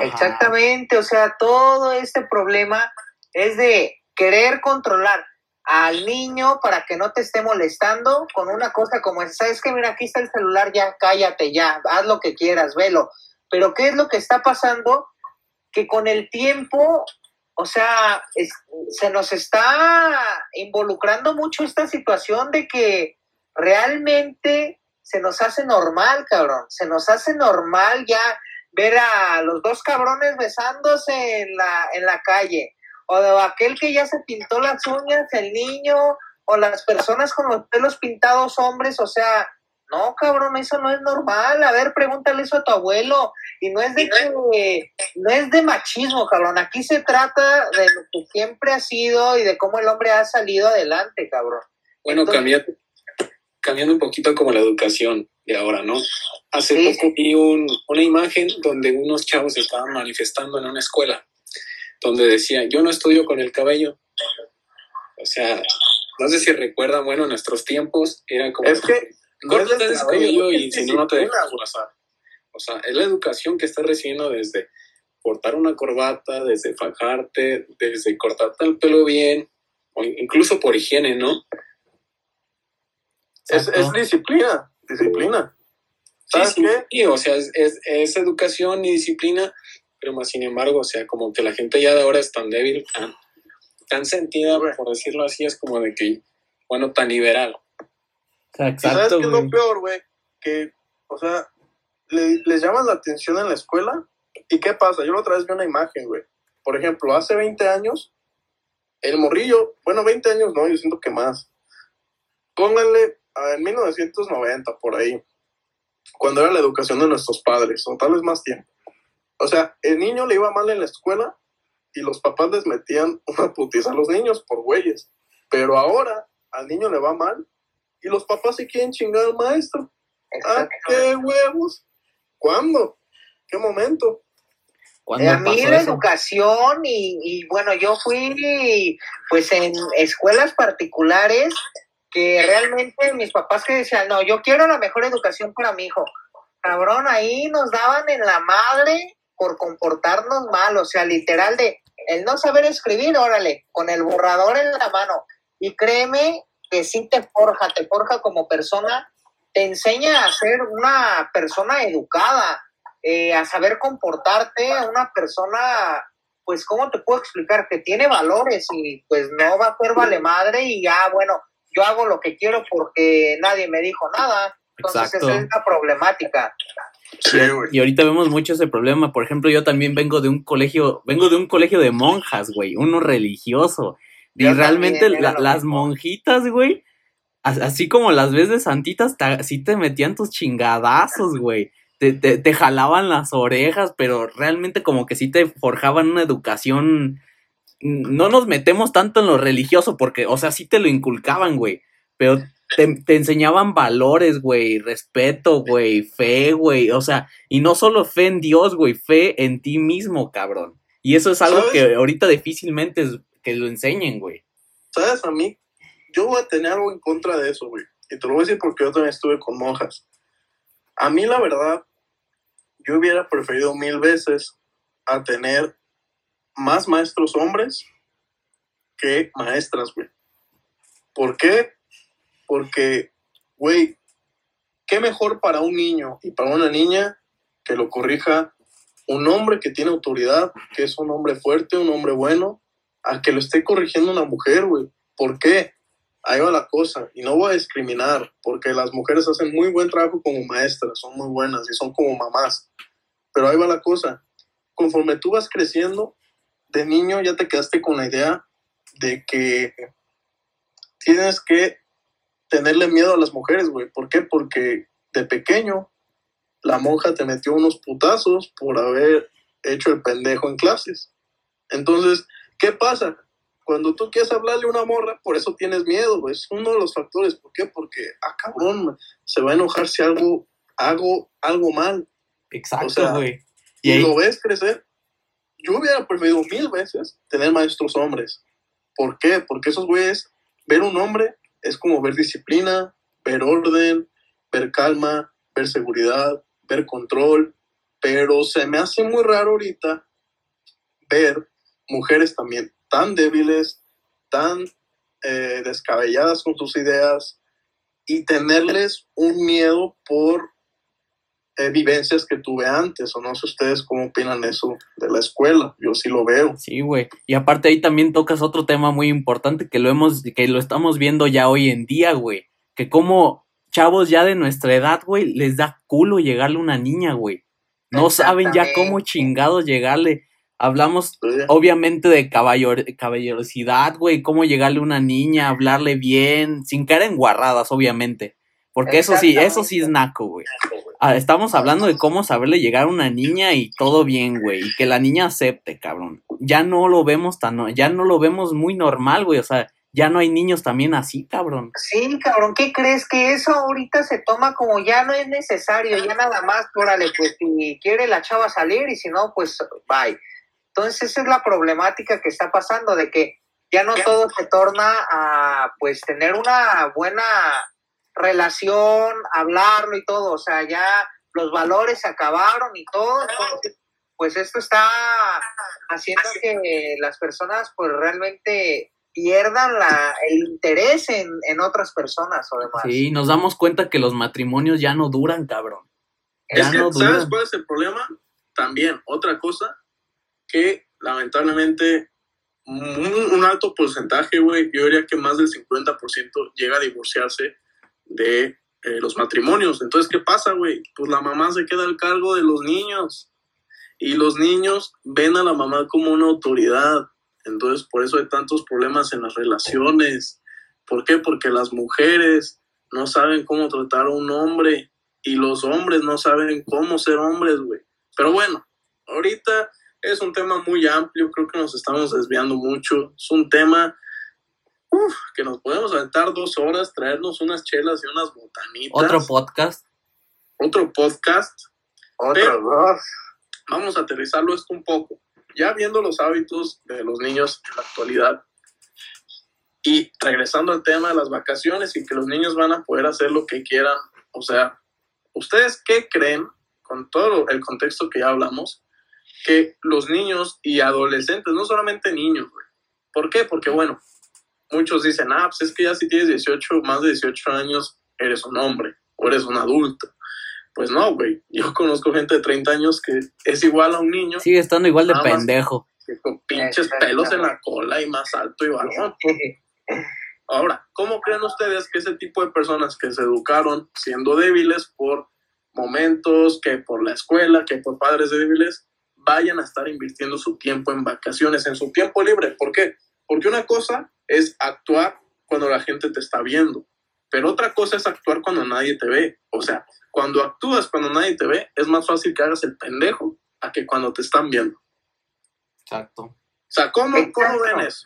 Exactamente, o sea, todo este problema es de querer controlar al niño para que no te esté molestando con una cosa como esa. ¿Sabes que Mira, aquí está el celular, ya cállate, ya, haz lo que quieras, velo. Pero ¿qué es lo que está pasando? Que con el tiempo, o sea, se nos está involucrando mucho esta situación de que realmente se nos hace normal, cabrón. Se nos hace normal ya ver a los dos cabrones besándose en la, en la calle. O de aquel que ya se pintó las uñas, el niño, o las personas con los pelos pintados hombres, o sea, no, cabrón, eso no es normal. A ver, pregúntale eso a tu abuelo. Y no es de que, no es de machismo, cabrón. Aquí se trata de lo que siempre ha sido y de cómo el hombre ha salido adelante, cabrón. Bueno, cambiando, cambiando un poquito como la educación de ahora, ¿no? Hace poco vi una imagen donde unos chavos estaban manifestando en una escuela, donde decía, yo no estudio con el cabello. O sea, no sé si recuerdan, bueno, nuestros tiempos era como... Es que Córtate ese cabello y si no, no te dejas pasar. O sea, es la educación que estás recibiendo desde cortar una corbata, desde fajarte, desde cortarte el pelo bien, o incluso por higiene, ¿no? Es, es disciplina, disciplina. ¿Sabes sí, qué? Sí, o sea, es, es, educación y disciplina, pero más sin embargo, o sea, como que la gente ya de ahora es tan débil, tan, tan sentida, por decirlo así, es como de que, bueno, tan liberal. Exacto, ¿Sabes qué es lo peor, güey? Que, o sea, les llaman la atención en la escuela. ¿Y qué pasa? Yo la otra vez vi una imagen, güey. Por ejemplo, hace 20 años, el morrillo, bueno, 20 años no, yo siento que más. Pónganle en 1990, por ahí, cuando era la educación de nuestros padres, o tal vez más tiempo. O sea, el niño le iba mal en la escuela y los papás les metían <laughs> una putiza a los niños por güeyes. Pero ahora al niño le va mal y los papás se quieren chingar al maestro. ¿Ah, qué huevos? ¿Cuándo? ¿Qué momento? Eh, a mí la educación y, y, bueno, yo fui pues en escuelas particulares que realmente mis papás que decían, no, yo quiero la mejor educación para mi hijo. Cabrón, ahí nos daban en la madre por comportarnos mal, o sea, literal de el no saber escribir, órale, con el borrador en la mano. Y créeme que sí te forja, te forja como persona, te enseña a ser una persona educada, eh, a saber comportarte, una persona, pues, ¿cómo te puedo explicar? Que tiene valores y pues no va a ser vale madre y ya, bueno, yo hago lo que quiero porque nadie me dijo nada. Entonces esa es la problemática. y ahorita vemos mucho ese problema. Por ejemplo, yo también vengo de un colegio, vengo de un colegio de monjas, güey, uno religioso. y realmente las monjitas, güey, así como las ves de santitas, sí te metían tus chingadazos, güey. Te, te, te, jalaban las orejas, pero realmente como que sí te forjaban una educación no nos metemos tanto en lo religioso porque, o sea, sí te lo inculcaban, güey, pero te, enseñaban valores, güey, respeto, güey, fe, güey, o sea, y no solo fe en Dios, güey, fe en ti mismo, cabrón. Y eso es algo que ahorita difícilmente es que lo enseñen, güey. ¿Sabes? A mí, yo voy a tener algo en contra de eso, güey. Y te lo voy a decir porque yo también estuve con monjas. A mí, la verdad, yo hubiera preferido mil veces a tener más maestros hombres que maestras, güey. ¿Por qué? Porque, güey, qué mejor para un niño y para una niña que lo corrija un hombre que tiene autoridad, que es un hombre fuerte, un hombre bueno, a que lo esté corrigiendo una mujer, güey. ¿Por qué? Ahí va la cosa. Y no voy a discriminar, porque las mujeres hacen muy buen trabajo como maestras, son muy buenas y son como mamás. Pero ahí va la cosa. Conforme tú vas creciendo, de niño ya te quedaste con la idea de que tienes que tenerle miedo a las mujeres, güey. ¿Por qué? Porque de pequeño la monja te metió unos putazos por haber hecho el pendejo en clases. Entonces, ¿qué pasa? Cuando tú quieres hablarle a una morra, por eso tienes miedo, güey. Es uno de los factores. ¿Por qué? Porque, ah, cabrón, se va a enojar si algo, hago algo mal. Exacto, güey. y lo ves crecer yo hubiera preferido mil veces tener maestros hombres. ¿Por qué? Porque esos güeyes, ver un hombre es como ver disciplina, ver orden, ver calma, ver seguridad, ver control. Pero se me hace muy raro ahorita ver mujeres también tan débiles, tan eh, descabelladas con sus ideas y tenerles un miedo por eh, vivencias que tuve antes, o no sé ustedes cómo opinan eso de la escuela, yo sí lo veo. Sí, güey, y aparte ahí también tocas otro tema muy importante que lo hemos, que lo estamos viendo ya hoy en día, güey, que como chavos ya de nuestra edad, güey, les da culo llegarle a una niña, güey. No saben ya cómo chingados llegarle. Hablamos obviamente de caballerosidad, güey, cómo llegarle a una niña, hablarle bien, sin caer en guarradas, obviamente. Porque eso sí, eso sí es naco, güey. Ah, estamos hablando de cómo saberle llegar a una niña y todo bien, güey. Y que la niña acepte, cabrón. Ya no lo vemos tan, ya no lo vemos muy normal, güey. O sea, ya no hay niños también así, cabrón. Sí, cabrón, ¿qué crees? Que eso ahorita se toma como ya no es necesario, ya nada más, órale, pues si quiere la chava salir y si no, pues bye. Entonces esa es la problemática que está pasando, de que ya no todo se torna a, pues, tener una buena relación, hablarlo y todo, o sea, ya los valores se acabaron y todo, pues esto está haciendo que las personas pues realmente pierdan la, el interés en, en otras personas o demás. Sí, nos damos cuenta que los matrimonios ya no duran, cabrón. es que, ¿sabes cuál es el problema? También, otra cosa, que lamentablemente un, alto porcentaje, güey, yo diría que más del 50% llega a divorciarse de eh, los matrimonios. Entonces, ¿qué pasa, güey? Pues la mamá se queda al cargo de los niños y los niños ven a la mamá como una autoridad. Entonces, por eso hay tantos problemas en las relaciones. ¿Por qué? Porque las mujeres no saben cómo tratar a un hombre y los hombres no saben cómo ser hombres, güey. Pero bueno, ahorita Es un tema muy amplio, creo que nos estamos desviando mucho. Es un tema uf, que nos podemos aventar dos horas, traernos unas chelas y unas botanitas. Otro podcast. Otro podcast. Otro dos. Vamos a aterrizarlo esto un poco. Ya viendo los hábitos de los niños en la actualidad y regresando al tema de las vacaciones y que los niños van a poder hacer lo que quieran. O sea, ¿ustedes qué creen, con todo el contexto que ya hablamos, que los niños y adolescentes, no solamente niños, güey? ¿Por qué? Porque, bueno, muchos dicen, ah, pues es que ya si tienes 18, más de 18 años, eres un hombre o eres un adulto. Pues no, güey. Yo <laughs> conozco gente de 30 años que es igual a un niño Sigue estando igual de pendejo. que con pinches pelos en la cola y más alto y varón. <laughs> Ahora, ¿cómo creen ustedes que ese tipo de personas que se educaron siendo débiles por momentos, que por la escuela, que por padres débiles, vayan a estar invirtiendo su tiempo en vacaciones, en su tiempo libre? ¿Por qué? Porque una cosa es actuar cuando la gente te está viendo, pero otra cosa es actuar cuando nadie te ve. O sea, cuando actúas cuando nadie te ve, es más fácil que hagas el pendejo a que cuando te están viendo. O Exacto. sea, ¿cómo, cómo ven eso?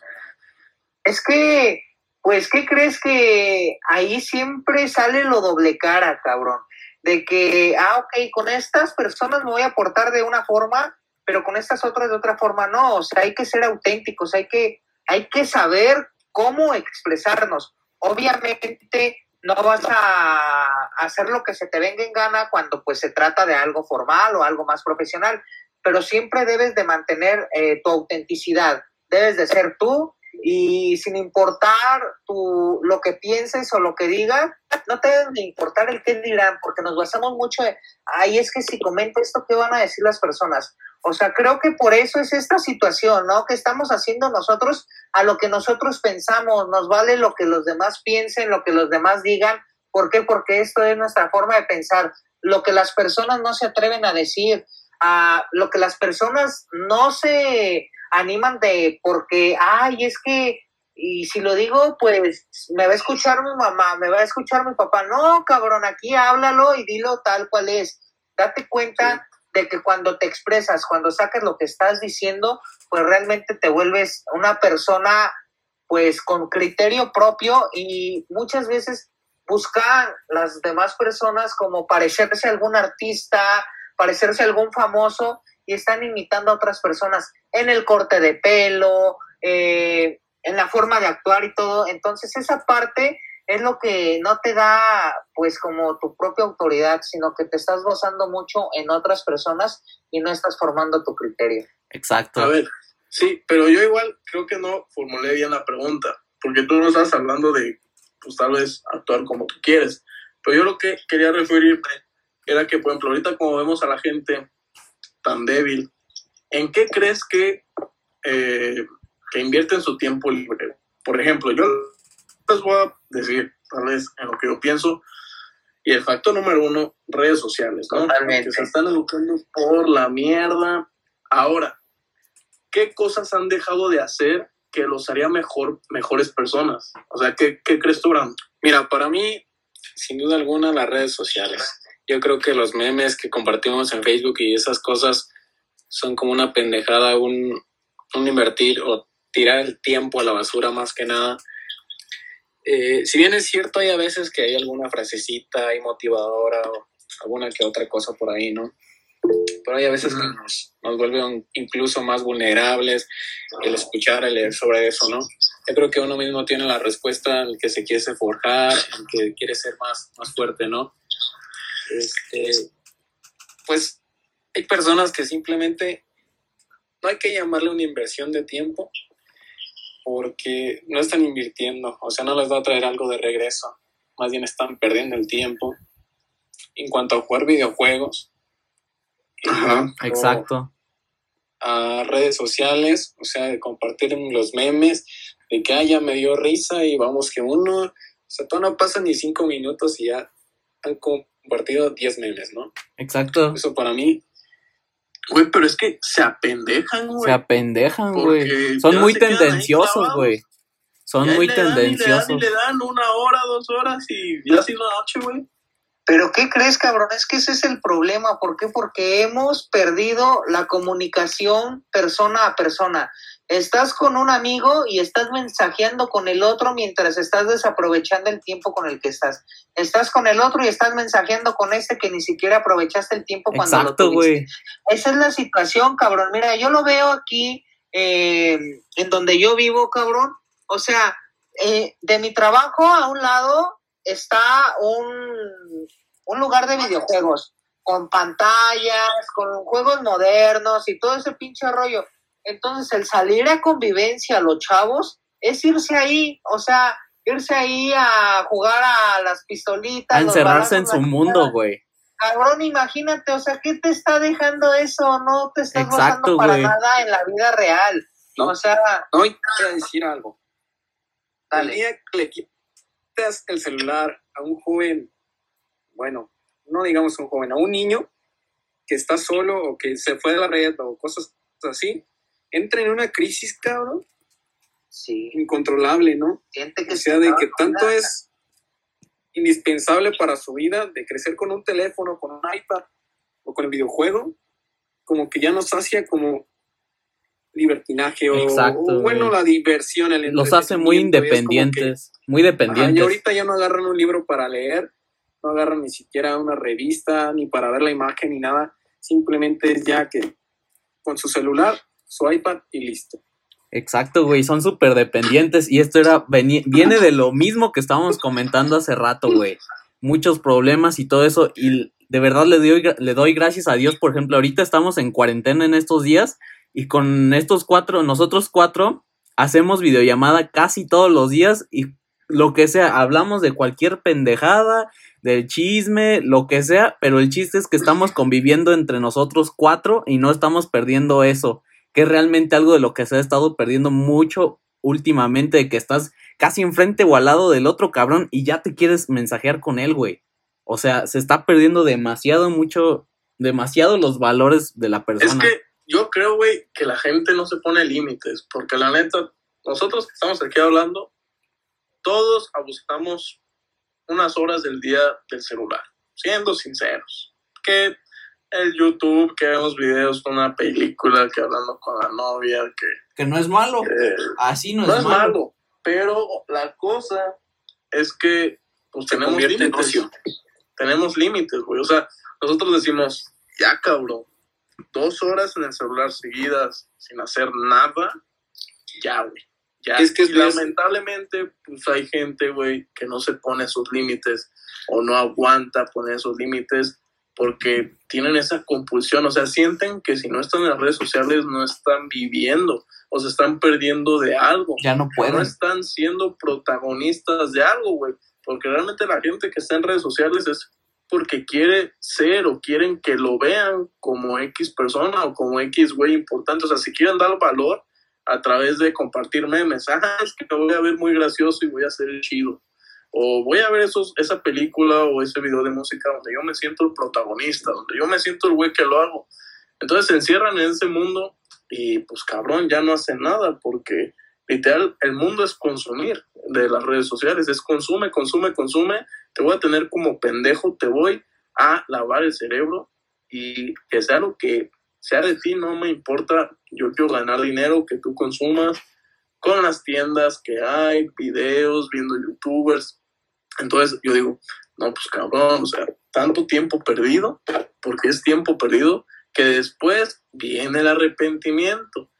Es que, pues, ¿qué crees que ahí siempre sale lo doble cara, cabrón? De que, ah, ok, con estas personas me voy a portar de una forma, pero con estas otras de otra forma no. O sea, hay que ser auténticos, hay que, hay que saber cómo expresarnos. Obviamente no vas a hacer lo que se te venga en gana cuando pues se trata de algo formal o algo más profesional, pero siempre debes de mantener eh, tu autenticidad, debes de ser tú y sin importar tu, lo que pienses o lo que digas, no te debe de importar el qué dirán, porque nos basamos mucho en, ay, es que si comento esto, ¿qué van a decir las personas? O sea, creo que por eso es esta situación, ¿no? Que estamos haciendo nosotros a lo que nosotros pensamos, nos vale lo que los demás piensen, lo que los demás digan. ¿Por qué? Porque esto es nuestra forma de pensar. Lo que las personas no se atreven a decir, a lo que las personas no se animan de porque, ay, es que, y si lo digo, pues me va a escuchar mi mamá, me va a escuchar mi papá. No, cabrón, aquí háblalo y dilo tal cual es. Date cuenta de que cuando te expresas, cuando sacas lo que estás diciendo, pues realmente te vuelves una persona pues con criterio propio y muchas veces buscan las demás personas como parecerse a algún artista, parecerse a algún famoso y están imitando a otras personas en el corte de pelo, eh, en la forma de actuar y todo. Entonces esa parte es lo que no te da pues como tu propia autoridad, sino que te estás basando mucho en otras personas y no estás formando tu criterio. Exacto. A ver, sí, pero yo igual creo que no formulé bien la pregunta, porque tú no estás hablando de, pues tal vez actuar como tú quieres, pero yo lo que quería referirme era que, por ejemplo, ahorita como vemos a la gente tan débil, ¿en qué crees que, eh, que invierten su tiempo libre? Por ejemplo, yo les voy a decir, tal vez, en lo que yo pienso, y el factor número uno, redes sociales, ¿no? Totalmente. Que se están educando por la mierda. Ahora, ¿qué cosas han dejado de hacer que los haría mejor, mejores personas? O sea, ¿qué, qué crees tú, Bram? Mira, para mí, sin duda alguna, las redes sociales. Yo creo que los memes que compartimos en Facebook y esas cosas son como una pendejada, un, un invertir o tirar el tiempo a la basura más que nada. Eh, si bien es cierto, hay a veces que hay alguna frasecita ahí motivadora o alguna que otra cosa por ahí, ¿no? Pero hay a veces que nos, nos vuelven incluso más vulnerables el escuchar, el leer sobre eso, ¿no? Yo creo que uno mismo tiene la respuesta el que se quiere forjar, el que quiere ser más, más fuerte, ¿no? Este, pues hay personas que simplemente no hay que llamarle una inversión de tiempo porque no están invirtiendo, o sea, no les va a traer algo de regreso, más bien están perdiendo el tiempo. En cuanto a jugar videojuegos, Ajá. Exacto. a redes sociales, o sea, de compartir los memes, de que ah, ya me dio risa y vamos que uno, o sea, todo no pasa ni cinco minutos y ya han compartido 10 memes, ¿no? Exacto. Eso para mí, Güey, pero es que se apendejan, güey. Se apendejan, güey. Son muy tendenciosos, güey. Son muy le dan y le dan tendenciosos. Y le dan una hora, dos horas y ya ha sido noche, güey. Pero ¿qué crees, cabrón? Es que ese es el problema. ¿Por qué? Porque hemos perdido la comunicación persona a persona. Estás con un amigo y estás mensajeando con el otro mientras estás desaprovechando el tiempo con el que estás. Estás con el otro y estás mensajeando con ese que ni siquiera aprovechaste el tiempo cuando Exacto, lo tuviste. Esa es la situación, cabrón. Mira, yo lo veo aquí eh, en donde yo vivo, cabrón. O sea, eh, de mi trabajo a un lado está un, un lugar de videojuegos con pantallas, con juegos modernos y todo ese pinche rollo entonces, el salir a convivencia a los chavos es irse ahí, o sea, irse ahí a jugar a las pistolitas. A encerrarse en su mundo, güey. Cabrón, imagínate, o sea, ¿qué te está dejando eso? No te estás Exacto, para nada en la vida real. No, o sea. No, quiero decir algo. Dale. El día que le quitas el celular a un joven, bueno, no digamos un joven, a un niño que está solo o que se fue de la red o cosas así, entra en una crisis, cabrón. Sí. Incontrolable, ¿no? Siente que o sea, de que tanto es indispensable para su vida, de crecer con un teléfono, con un iPad o con el videojuego, como que ya nos sacia como libertinaje o, bueno, la diversión. El Los hace muy independientes, muy dependientes. y ahorita ya no agarran un libro para leer, no agarran ni siquiera una revista, ni para ver la imagen, ni nada. Simplemente es ya que con su celular su iPad y listo. Exacto, güey, son súper dependientes y esto era, viene de lo mismo que estábamos comentando hace rato, güey. Muchos problemas y todo eso y de verdad le doy, le doy gracias a Dios, por ejemplo, ahorita estamos en cuarentena en estos días y con estos cuatro, nosotros cuatro, hacemos videollamada casi todos los días y lo que sea, hablamos de cualquier pendejada, del chisme, lo que sea, pero el chiste es que estamos conviviendo entre nosotros cuatro y no estamos perdiendo eso que es realmente algo de lo que se ha estado perdiendo mucho últimamente, de que estás casi enfrente o al lado del otro cabrón y ya te quieres mensajear con él, güey. O sea, se está perdiendo demasiado, mucho, demasiado los valores de la persona. Es que yo creo, güey, que la gente no se pone límites, porque la neta, nosotros que estamos aquí hablando, todos abusamos unas horas del día del celular, siendo sinceros. Que el YouTube, que vemos videos de una película, que hablando con la novia, que... Que no es malo, así no, es, malo. Pero la cosa es que pues tenemos límites. Tenemos límites, güey. O sea, nosotros decimos, ya cabrón, dos horas en el celular seguidas sin hacer nada, ya, güey. Ya. Es que lamentablemente, pues hay gente, güey, que no se pone sus límites o no aguanta poner esos límites porque tienen esa compulsión, o sea, sienten que si no están en las redes sociales no están viviendo o se están perdiendo de algo. Ya no pueden. No están siendo protagonistas de algo, güey, porque realmente la gente que está en redes sociales es porque quiere ser o quieren que lo vean como X persona o como X güey importante, o sea, si quieren dar valor a través de compartir memes, ah, es que me voy a ver muy gracioso y voy a ser chido o voy a ver esos, esa película o ese video de música donde yo me siento el protagonista, donde yo me siento el güey que lo hago. Entonces se encierran en ese mundo y pues cabrón, ya no hacen nada porque literal el mundo es consumir de las redes sociales, es consume, consume, consume, te voy a tener como pendejo, te voy a lavar el cerebro y que sea lo que sea de ti, no me importa, yo quiero ganar dinero, que tú consumas con las tiendas que hay, videos, viendo youtubers, entonces yo digo, no, pues cabrón, o sea, tanto tiempo perdido, porque es tiempo perdido, que después viene el arrepentimiento.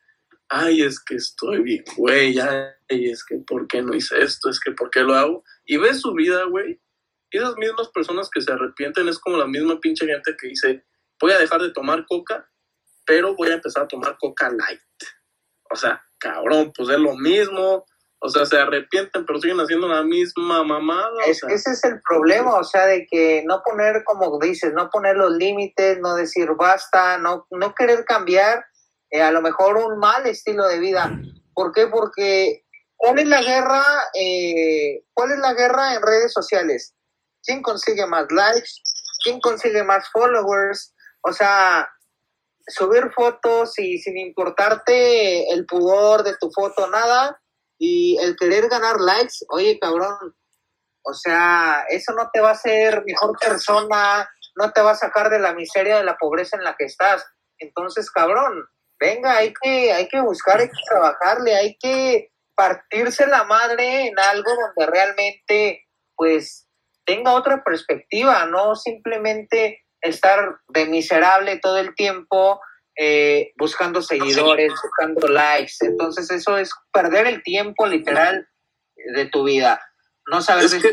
Ay, es que estoy bien, güey, ay, es que ¿por qué no hice esto? Es que ¿por qué lo hago? Y ves su vida, güey, y esas mismas personas que se arrepienten es como la misma pinche gente que dice, voy a dejar de tomar coca, pero voy a empezar a tomar coca light. O sea, cabrón, pues es lo mismo, o sea, se arrepienten, pero siguen haciendo la misma mamada. ese es el problema, o sea, de que no poner, como dices, no poner los límites, no decir basta, no, no querer cambiar eh, a lo mejor un mal estilo de vida. ¿Por qué? Porque ¿cuál es la guerra? Eh, ¿Cuál es la guerra en redes sociales? ¿Quién consigue más likes? ¿Quién consigue más followers? O sea, subir fotos y sin importarte el pudor de tu foto, nada, y el querer ganar likes, oye, cabrón, O sea, eso no te va a hacer mejor persona, no te va a sacar de la miseria, de la pobreza en la que estás. Entonces, cabrón, venga, hay que, hay que buscar, hay que trabajarle, hay que partirse la madre en algo donde realmente, pues, tenga otra perspectiva, no simplemente estar de miserable todo el tiempo eh, buscando seguidores, buscando likes. Entonces eso es perder el tiempo literal de tu vida. No sabes es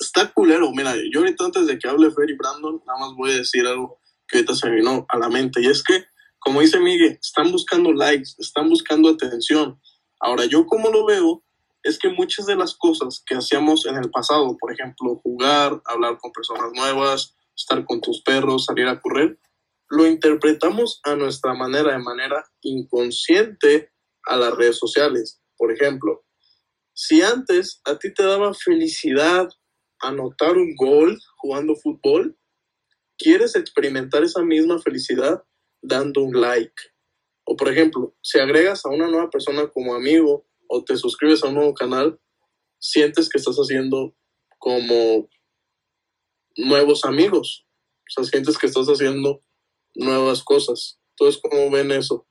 Está culero. Mira, yo ahorita antes de que hable Fer y Brandon, nada más voy a decir algo que ahorita se me vino a la mente. Y es que, como dice Miguel, están buscando likes, están buscando atención. Ahora, yo como lo veo, es que muchas de las cosas que hacíamos en el pasado, por ejemplo, jugar, hablar con personas nuevas, estar con tus perros, salir a correr, lo interpretamos a nuestra manera, de manera inconsciente a las redes sociales. Por ejemplo, si antes a ti te daba felicidad anotar un gol jugando fútbol, quieres experimentar esa misma felicidad dando un like. O por ejemplo, si agregas a una nueva persona como amigo o te suscribes a un nuevo canal, sientes que estás haciendo como nuevos amigos. O sea, sientes que estás haciendo nuevas cosas. Entonces, ¿cómo ven eso?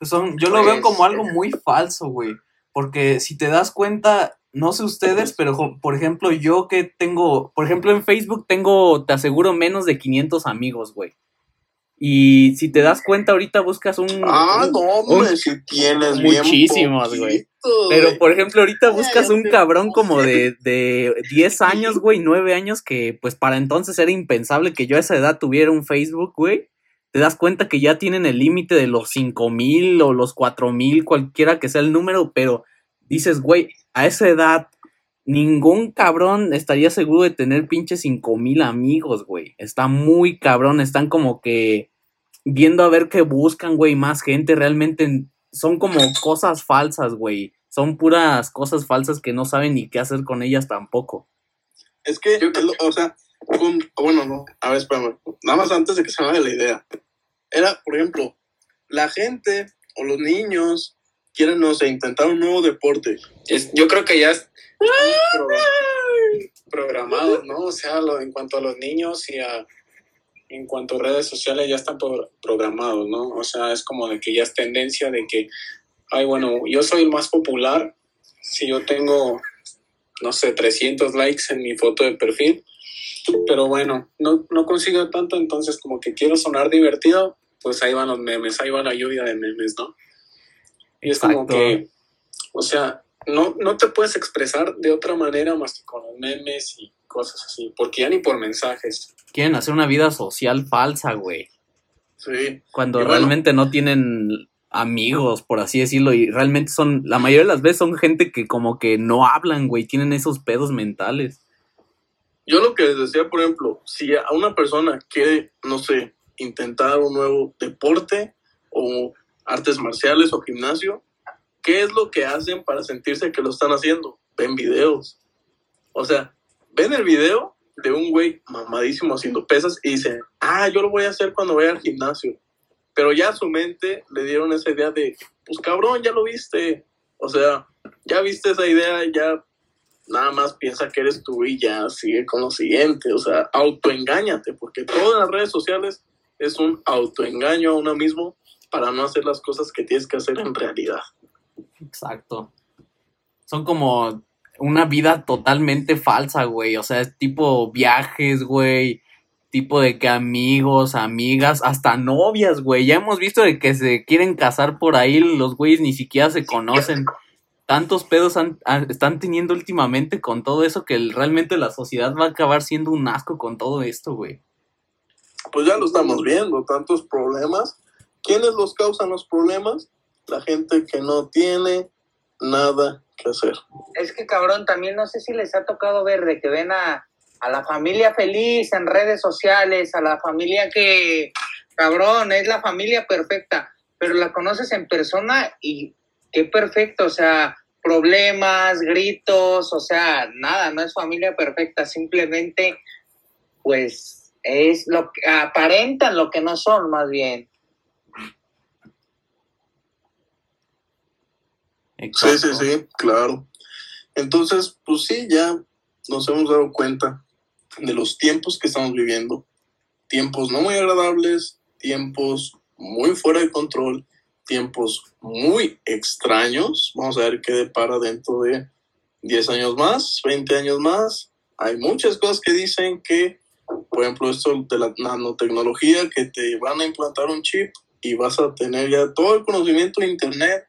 Son, yo lo veo como algo muy falso, güey. Porque si te das cuenta, no sé ustedes, pero por ejemplo, yo que tengo, por ejemplo, en Facebook tengo, te aseguro, menos de 500 amigos, güey. Y si te das cuenta, ahorita buscas un. Ah, no, hombre, si tienes muchísimos, güey. Pero, por ejemplo, ahorita buscas un cabrón como de, de 10 años, güey, 9 años, que pues para entonces era impensable que yo a esa edad tuviera un Facebook, güey. Te das cuenta que ya tienen el límite de los 5 mil o los 4 mil, cualquiera que sea el número, pero dices, güey, a esa edad ningún cabrón estaría seguro de tener pinche cinco mil amigos, güey. Está muy cabrón, están como que viendo a ver qué buscan, güey, más gente. Realmente son como cosas falsas, güey. Son puras cosas falsas que no saben ni qué hacer con ellas tampoco. Es que, o sea, bueno, no, a ver, espérame. Nada más antes de que se me vaya la idea. Era, por ejemplo, la gente o los niños quieren, no sé, intentar un nuevo deporte. Es, yo creo que ya programados, ¿no? O sea, lo, en cuanto a los niños y a, en cuanto a redes sociales ya están programados, ¿no? O sea, es como de que ya es tendencia de que, ay, bueno, yo soy el más popular, si yo tengo, no sé, 300 likes en mi foto de perfil, pero bueno, no, no consigo tanto, entonces como que quiero sonar divertido, pues ahí van los memes, ahí va la lluvia de memes, ¿no? Y es como que, o sea, no, no te puedes expresar de otra manera más que con los memes y cosas así, porque ya ni por mensajes. Quieren hacer una vida social falsa, güey. Sí. Cuando realmente no tienen amigos, por así decirlo, y realmente son, la mayoría de las veces son gente que como que no hablan, güey, tienen esos pedos mentales. Yo lo que les decía, por ejemplo, si a una persona quiere, no sé, intentar un nuevo deporte o artes marciales o gimnasio, ¿qué es lo que hacen para sentirse que lo están haciendo? Ven videos. O sea, ven el video de un güey mamadísimo haciendo pesas y dicen, ah, yo lo voy a hacer cuando vaya al gimnasio. Pero ya a su mente le dieron esa idea de, pues cabrón, ya lo viste. O sea, ya viste esa idea, ya nada más piensa que eres tú y ya sigue con lo siguiente. O sea, autoengáñate, porque todas las redes sociales es un autoengaño a uno mismo para no hacer las cosas que tienes que hacer en realidad. Exacto. Son como una vida totalmente falsa, güey. O sea, es tipo viajes, güey. Tipo de que amigos, amigas, hasta novias, güey. Ya hemos visto de que se quieren casar por ahí, los güeyes ni siquiera se conocen. Tantos pedos están teniendo últimamente con todo eso que realmente la sociedad va a acabar siendo un asco con todo esto, güey. Pues ya lo estamos viendo, tantos problemas. ¿Quiénes los causan los problemas? la gente que no tiene nada que hacer. Es que cabrón, también no sé si les ha tocado ver de que ven a, la familia feliz en redes sociales, a la familia que, cabrón, es la familia perfecta, pero la conoces en persona y qué perfecto, o sea, problemas, gritos, o sea, nada, no es familia perfecta, simplemente, pues, es lo que aparentan lo que no son, más bien. Sí, sí, sí, claro. Entonces, pues sí, ya nos hemos dado cuenta de los tiempos que estamos viviendo, tiempos no muy agradables, tiempos muy fuera de control, tiempos muy extraños. Vamos a ver qué depara dentro de 10 años más, 20 años más. Hay muchas cosas que dicen que, por ejemplo, esto de la nanotecnología, que te van a implantar un chip y vas a tener ya todo el conocimiento de Internet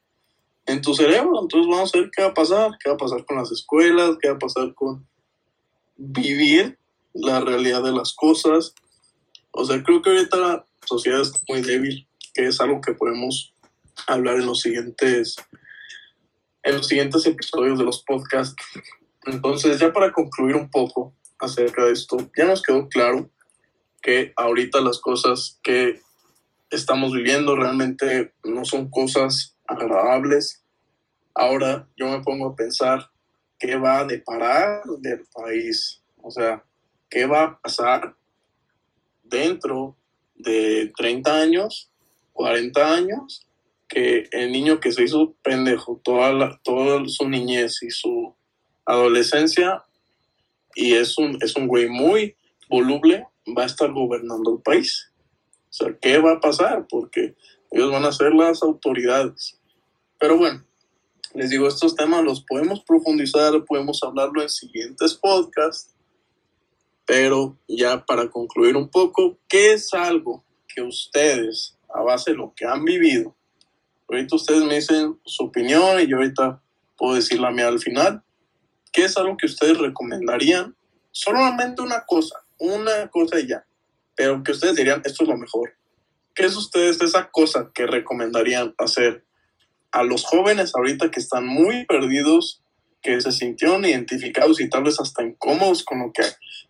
en tu cerebro. Entonces vamos a ver qué va a pasar, qué va a pasar con las escuelas, qué va a pasar con vivir la realidad de las cosas. O sea, creo que ahorita la sociedad está muy débil, que es algo que podemos hablar en los siguientes en los siguientes episodios de los podcasts. Entonces, ya para concluir un poco acerca de esto, ya nos quedó claro que ahorita las cosas que estamos viviendo realmente no son cosas agradables. Ahora yo me pongo a pensar qué va a deparar del país, o sea, qué va a pasar dentro de 30 años, 40 años, que el niño que se hizo pendejo toda, toda su niñez y su adolescencia y es un, es un güey muy voluble, va a estar gobernando el país. O sea, ¿qué va a pasar? Porque ellos van a ser las autoridades. Pero bueno, les digo, estos temas los podemos profundizar, podemos hablarlo en siguientes podcasts, pero ya para concluir un poco, ¿qué es algo que ustedes, a base de lo que han vivido, ahorita ustedes me dicen su opinión y yo ahorita puedo decir la mía al final, ¿qué es algo que ustedes recomendarían? Solamente una cosa, una cosa y ya, pero que ustedes dirían, esto es lo mejor. ¿Qué es ustedes esa cosa que recomendarían hacer a los jóvenes ahorita que están muy perdidos, que se sintieron identificados y tal vez hasta incómodos con lo que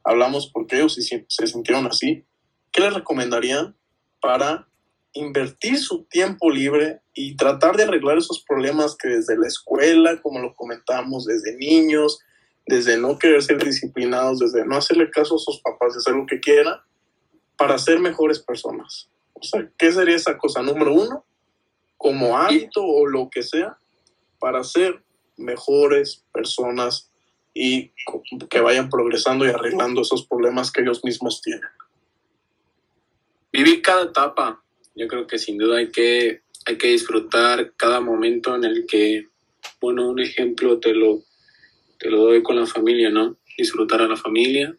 hablamos porque ellos se, sintieron así? ¿Qué les recomendarían para invertir su tiempo libre y tratar de arreglar esos problemas que desde la escuela, como lo comentamos, desde niños, desde no querer ser disciplinados, desde no hacerle caso a sus papás, de hacer lo que quieran, para ser mejores personas. O sea, ¿qué sería esa cosa número uno? Como hábito o lo que sea, para ser mejores personas y que vayan progresando y arreglando esos problemas que ellos mismos tienen. Vivir cada etapa, yo creo que sin duda hay que, hay que disfrutar cada momento en el que, bueno, un ejemplo te lo, te lo doy con la familia, ¿no? Disfrutar a la familia,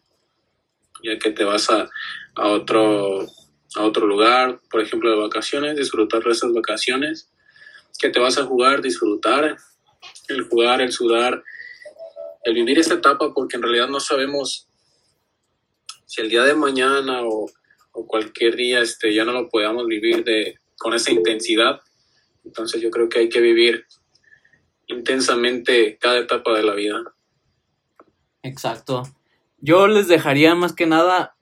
ya que te vas a, a otro, a otro lugar, por ejemplo, de vacaciones, disfrutar de esas vacaciones, que te vas a jugar, disfrutar, el jugar, el sudar, el vivir esta etapa, porque en realidad no sabemos si el día de mañana o o cualquier día este, ya no lo podamos vivir de, con esa intensidad. Entonces yo creo que hay que vivir intensamente cada etapa de la vida. Exacto. Yo les dejaría más que nada,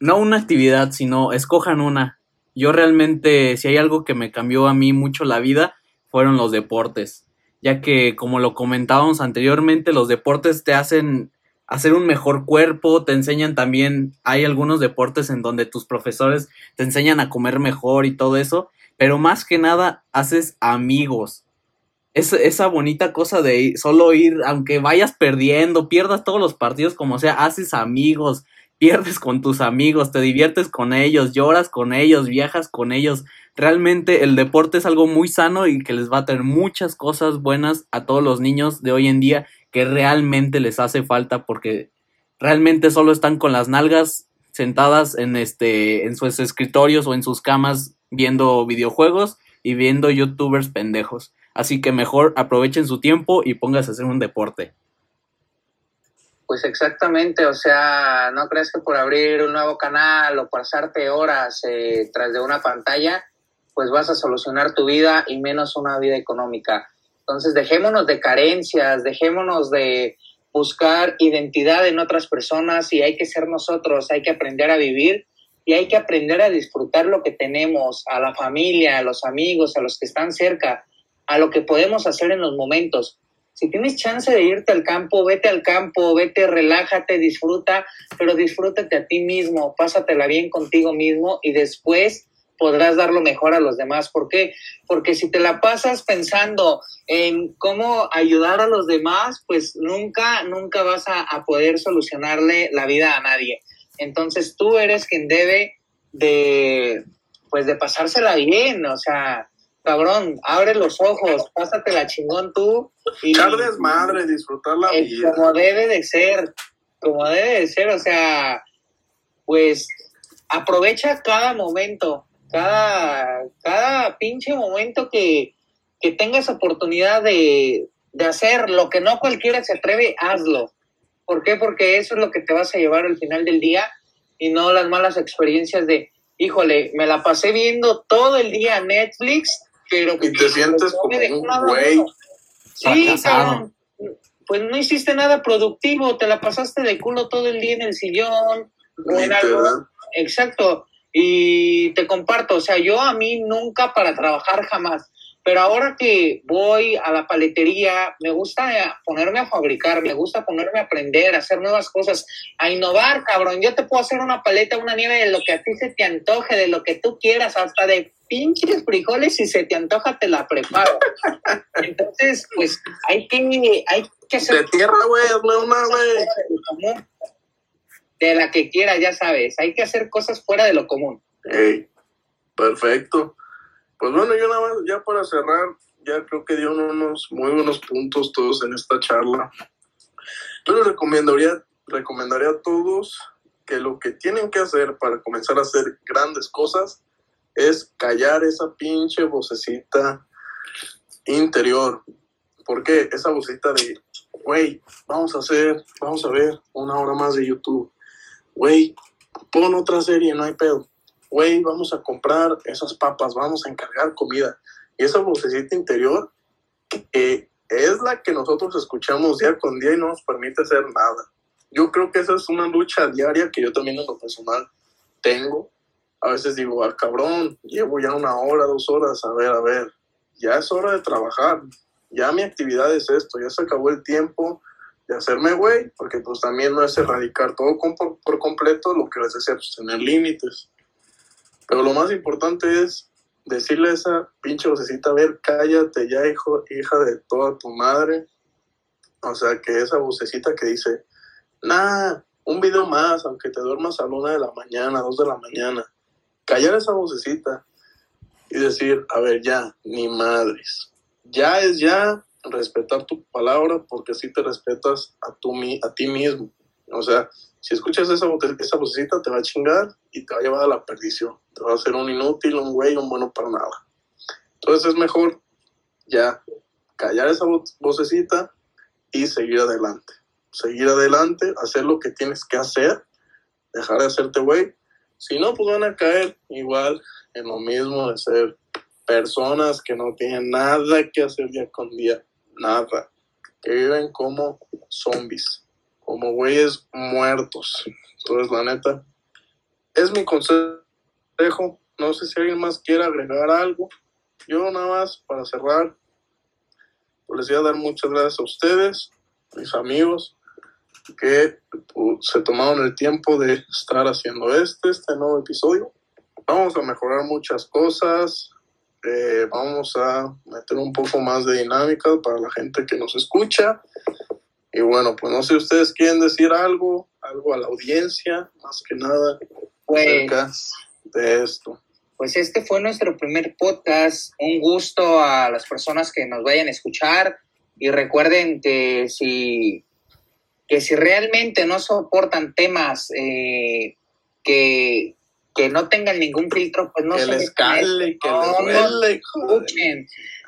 no una actividad, sino escojan una. Yo realmente, si hay algo que me cambió a mí mucho la vida, fueron los deportes. Ya que, como lo comentábamos anteriormente, los deportes te hacen hacer un mejor cuerpo, te enseñan también, hay algunos deportes en donde tus profesores te enseñan a comer mejor y todo eso, pero más que nada haces amigos. Es, esa bonita cosa de solo ir, aunque vayas perdiendo, pierdas todos los partidos como sea, haces amigos, pierdes con tus amigos, te diviertes con ellos, lloras con ellos, viajas con ellos. Realmente el deporte es algo muy sano y que les va a tener muchas cosas buenas a todos los niños de hoy en día que realmente les hace falta porque realmente solo están con las nalgas sentadas en este en sus escritorios o en sus camas viendo videojuegos y viendo youtubers pendejos. Así que mejor aprovechen su tiempo y pónganse a hacer un deporte. Pues exactamente, o sea, no crees que por abrir un nuevo canal o pasarte horas eh, tras de una pantalla, pues vas a solucionar tu vida y menos una vida económica. Entonces, dejémonos de carencias, dejémonos de buscar identidad en otras personas y hay que ser nosotros, hay que aprender a vivir y hay que aprender a disfrutar lo que tenemos, a la familia, a los amigos, a los que están cerca, a lo que podemos hacer en los momentos. Si tienes chance de irte al campo, vete al campo, vete, relájate, disfruta, pero disfrútate a ti mismo, pásatela bien contigo mismo y después podrás dar lo mejor a los demás. ¿Por qué? Porque si te la pasas pensando en cómo ayudar a los demás, pues nunca, nunca vas a, a poder solucionarle la vida a nadie. Entonces tú eres quien debe de, pues de pasársela bien, o sea, cabrón, abre los ojos, pásatela chingón tú. Y, Echar desmadre, disfrutar la vida. Como debe de ser, como debe de ser, o sea, pues aprovecha cada momento, cada, cada pinche momento que, que tengas oportunidad de, de hacer lo que no cualquiera se atreve, hazlo. ¿Por qué? Porque eso es lo que te vas a llevar al final del día y no las malas experiencias de, híjole, me la pasé viendo todo el día Netflix, pero... Y te sientes como un güey. Sí, cabrón. Pues no hiciste nada productivo, te la pasaste de culo todo el día en el sillón o en algo. Exacto. Y te comparto, o sea, yo a mí nunca para trabajar jamás. Pero ahora que voy a la paletería, me gusta ponerme a fabricar, me gusta ponerme a aprender, a hacer nuevas cosas, a innovar, cabrón. Yo te puedo hacer una paleta, una nieve de lo que a ti se te antoje, de lo que tú quieras, hasta de pinches frijoles, si se te antoja, te la preparo. <laughs> Entonces, pues hay que, hay que hacer. De tierra, güey, una, güey. De la que quiera, ya sabes. Hay que hacer cosas fuera de lo común. Hey, perfecto. Pues bueno, yo nada más, ya para cerrar, ya creo que dio unos muy buenos puntos todos en esta charla. Yo les recomendaría, recomendaría a todos que lo que tienen que hacer para comenzar a hacer grandes cosas es callar esa pinche vocecita interior. ¿Por qué? Esa vocecita de, güey, vamos a hacer, vamos a ver una hora más de YouTube. Güey, pon otra serie, no hay pedo güey, vamos a comprar esas papas, vamos a encargar comida. Y esa vocecita interior eh, es la que nosotros escuchamos día con día y no nos permite hacer nada. Yo creo que esa es una lucha diaria que yo también en lo personal tengo. A veces digo, ah, cabrón, llevo ya una hora, dos horas, a ver, a ver, ya es hora de trabajar, ya mi actividad es esto, ya se acabó el tiempo de hacerme güey, porque pues también no es erradicar todo por completo, lo que les decía, pues tener límites. Pero lo más importante es decirle a esa pinche vocecita, a ver, cállate ya, hijo, hija de toda tu madre. O sea, que esa vocecita que dice, nah, un video más, aunque te duermas a la una de la mañana, dos de la mañana. Callar esa vocecita y decir, a ver, ya, ni madres. Ya es ya respetar tu palabra porque así te respetas a, tu, a ti mismo. O sea, si escuchas esa, esa vocecita, te va a chingar y te va a llevar a la perdición. Te va a hacer un inútil, un güey, un bueno para nada. Entonces es mejor ya callar esa vocecita y seguir adelante. Seguir adelante, hacer lo que tienes que hacer, dejar de hacerte güey. Si no, pues van a caer igual en lo mismo de ser personas que no tienen nada que hacer día con día, nada, que viven como zombies como güeyes muertos. Entonces, la neta, es mi consejo. No sé si alguien más quiere agregar algo. Yo nada más para cerrar, les voy a dar muchas gracias a ustedes, mis amigos, que pues, se tomaron el tiempo de estar haciendo este, este nuevo episodio. Vamos a mejorar muchas cosas, eh, vamos a meter un poco más de dinámica para la gente que nos escucha. Y bueno, pues no sé, ustedes quieren decir algo, algo a la audiencia, más que nada, pues, acerca de esto. Pues este fue nuestro primer podcast. Un gusto a las personas que nos vayan a escuchar. Y recuerden que si, que si realmente no soportan temas eh, que, que no tengan ningún filtro, pues no que se les cale, que les duele, escuchen.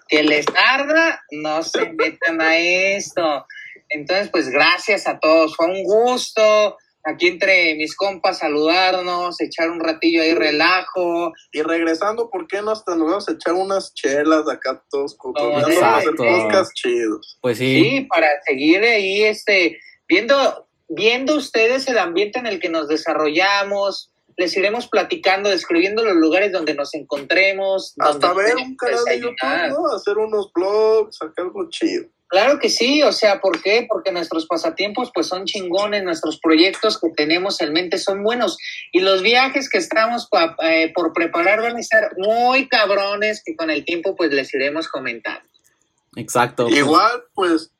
Que les arda, no se metan a esto. Entonces, pues gracias a todos. Fue un gusto aquí entre mis compas saludarnos, echar un ratillo ahí relajo. Y regresando, ¿por qué no hasta nos vamos a echar unas chelas de acá todos hacer podcast chidos? Pues sí. Sí, para seguir ahí este viendo viendo ustedes el ambiente en el que nos desarrollamos, les iremos platicando, describiendo los lugares donde nos encontremos. Hasta ver un canal de YouTube, ¿no? Hacer unos blogs, sacar algo chido. Claro que sí, o sea, ¿por qué? Porque nuestros pasatiempos pues son chingones, nuestros proyectos que tenemos en mente son buenos y los viajes que estamos eh, por preparar van a ser muy cabrones que con el tiempo pues les iremos comentando. Exacto. Igual pues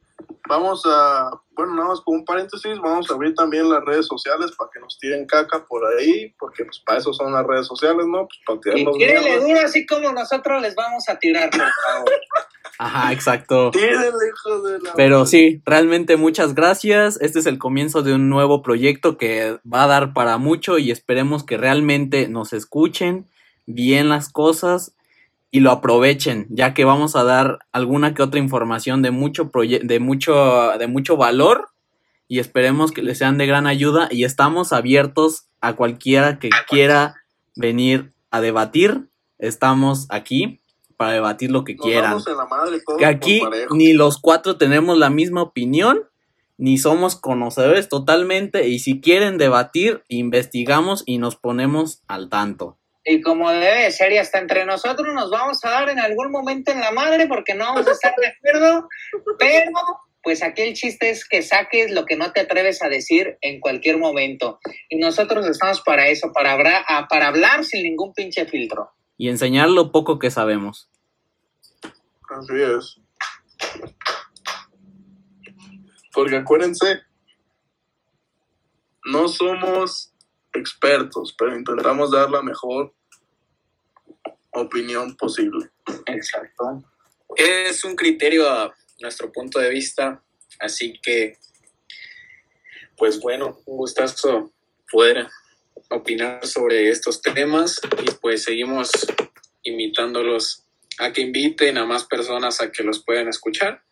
vamos a, bueno, nada más como un paréntesis, vamos a abrir también las redes sociales para que nos tiren caca por ahí, porque pues para eso son las redes sociales, ¿no? Pues para tirarnos y duro así como nosotros les vamos a tirar, por favor. Ajá, exacto. hijo de la Pero sí, realmente muchas gracias. Este es el comienzo de un nuevo proyecto que va a dar para mucho y esperemos que realmente nos escuchen bien las cosas y lo aprovechen, ya que vamos a dar alguna que otra información de mucho de mucho de mucho valor y esperemos que les sean de gran ayuda y estamos abiertos a cualquiera que quiera venir a debatir. Estamos aquí para debatir lo que quieran. que aquí ni los cuatro tenemos la misma opinión, ni somos conocedores totalmente, y si quieren debatir, investigamos y nos ponemos al tanto. Y como debe ser, y hasta entre nosotros nos vamos a dar en algún momento en la madre porque no vamos a estar de acuerdo, pero pues aquí el chiste es que saques lo que no te atreves a decir en cualquier momento. Y nosotros estamos para eso, para, para hablar sin ningún pinche filtro. Y enseñar lo poco que sabemos. Así es. Porque acuérdense, no somos expertos, pero intentamos dar la mejor opinión posible. Exacto. Es un criterio a nuestro punto de vista, así que, pues bueno, un gustazo poder opinar sobre estos temas y pues seguimos imitándolos a que inviten a más personas a que los puedan escuchar.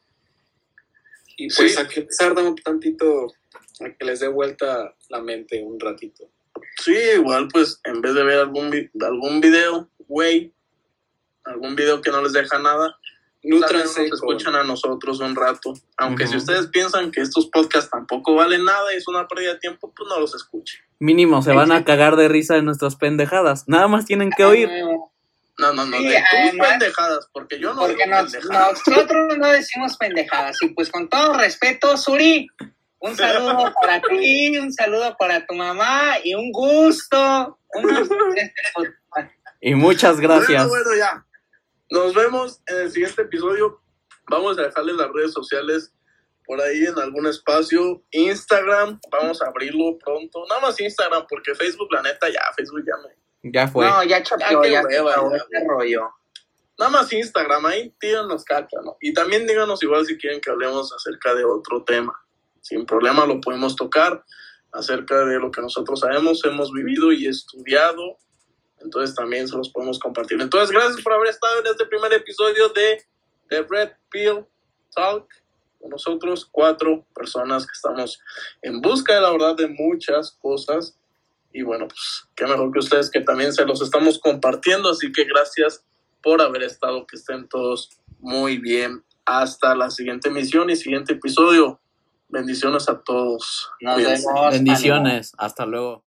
Y pues a que tarda un tantito, a que les dé vuelta la mente un ratito. Sí, igual pues en vez de ver algún, algún video, güey, algún video que no les deja nada, nutranse, nos escuchan a nosotros un rato. Aunque si ustedes piensan que estos podcasts tampoco valen nada y es una pérdida de tiempo, pues no los escuchen. Mínimo, se van a cagar de risa de nuestras pendejadas. Nada más tienen que oír. No, no, no, de tus pendejadas, porque yo no porque nosotros no decimos pendejadas. Y pues con todo respeto, Suri, un saludo para ti, un saludo para tu mamá y un gusto. y muchas gracias. Bueno, bueno, ya. Nos vemos en el siguiente episodio. Vamos a dejarles las redes sociales por ahí en algún espacio. Instagram, vamos a abrirlo pronto. Nada más Instagram, porque Facebook, la neta, ya, Facebook ya me ya fue. No, ya choqueó, ya, ya, rollo. Nada más Instagram, ahí tíranos caca, ¿no? Y también díganos igual si quieren que hablemos acerca de otro tema. Sin problema lo podemos tocar acerca de lo que nosotros sabemos, hemos vivido y estudiado. Entonces también se los podemos compartir. Entonces, gracias por haber estado en este primer episodio de The Red Pill Talk. Con nosotros, cuatro personas que estamos en busca de la verdad de muchas cosas y bueno, pues qué mejor que ustedes que también se los estamos compartiendo. Así que gracias por haber estado, que estén todos muy bien. Hasta la siguiente emisión y siguiente episodio. Bendiciones a todos. Nos vemos. Bendiciones. Hasta luego.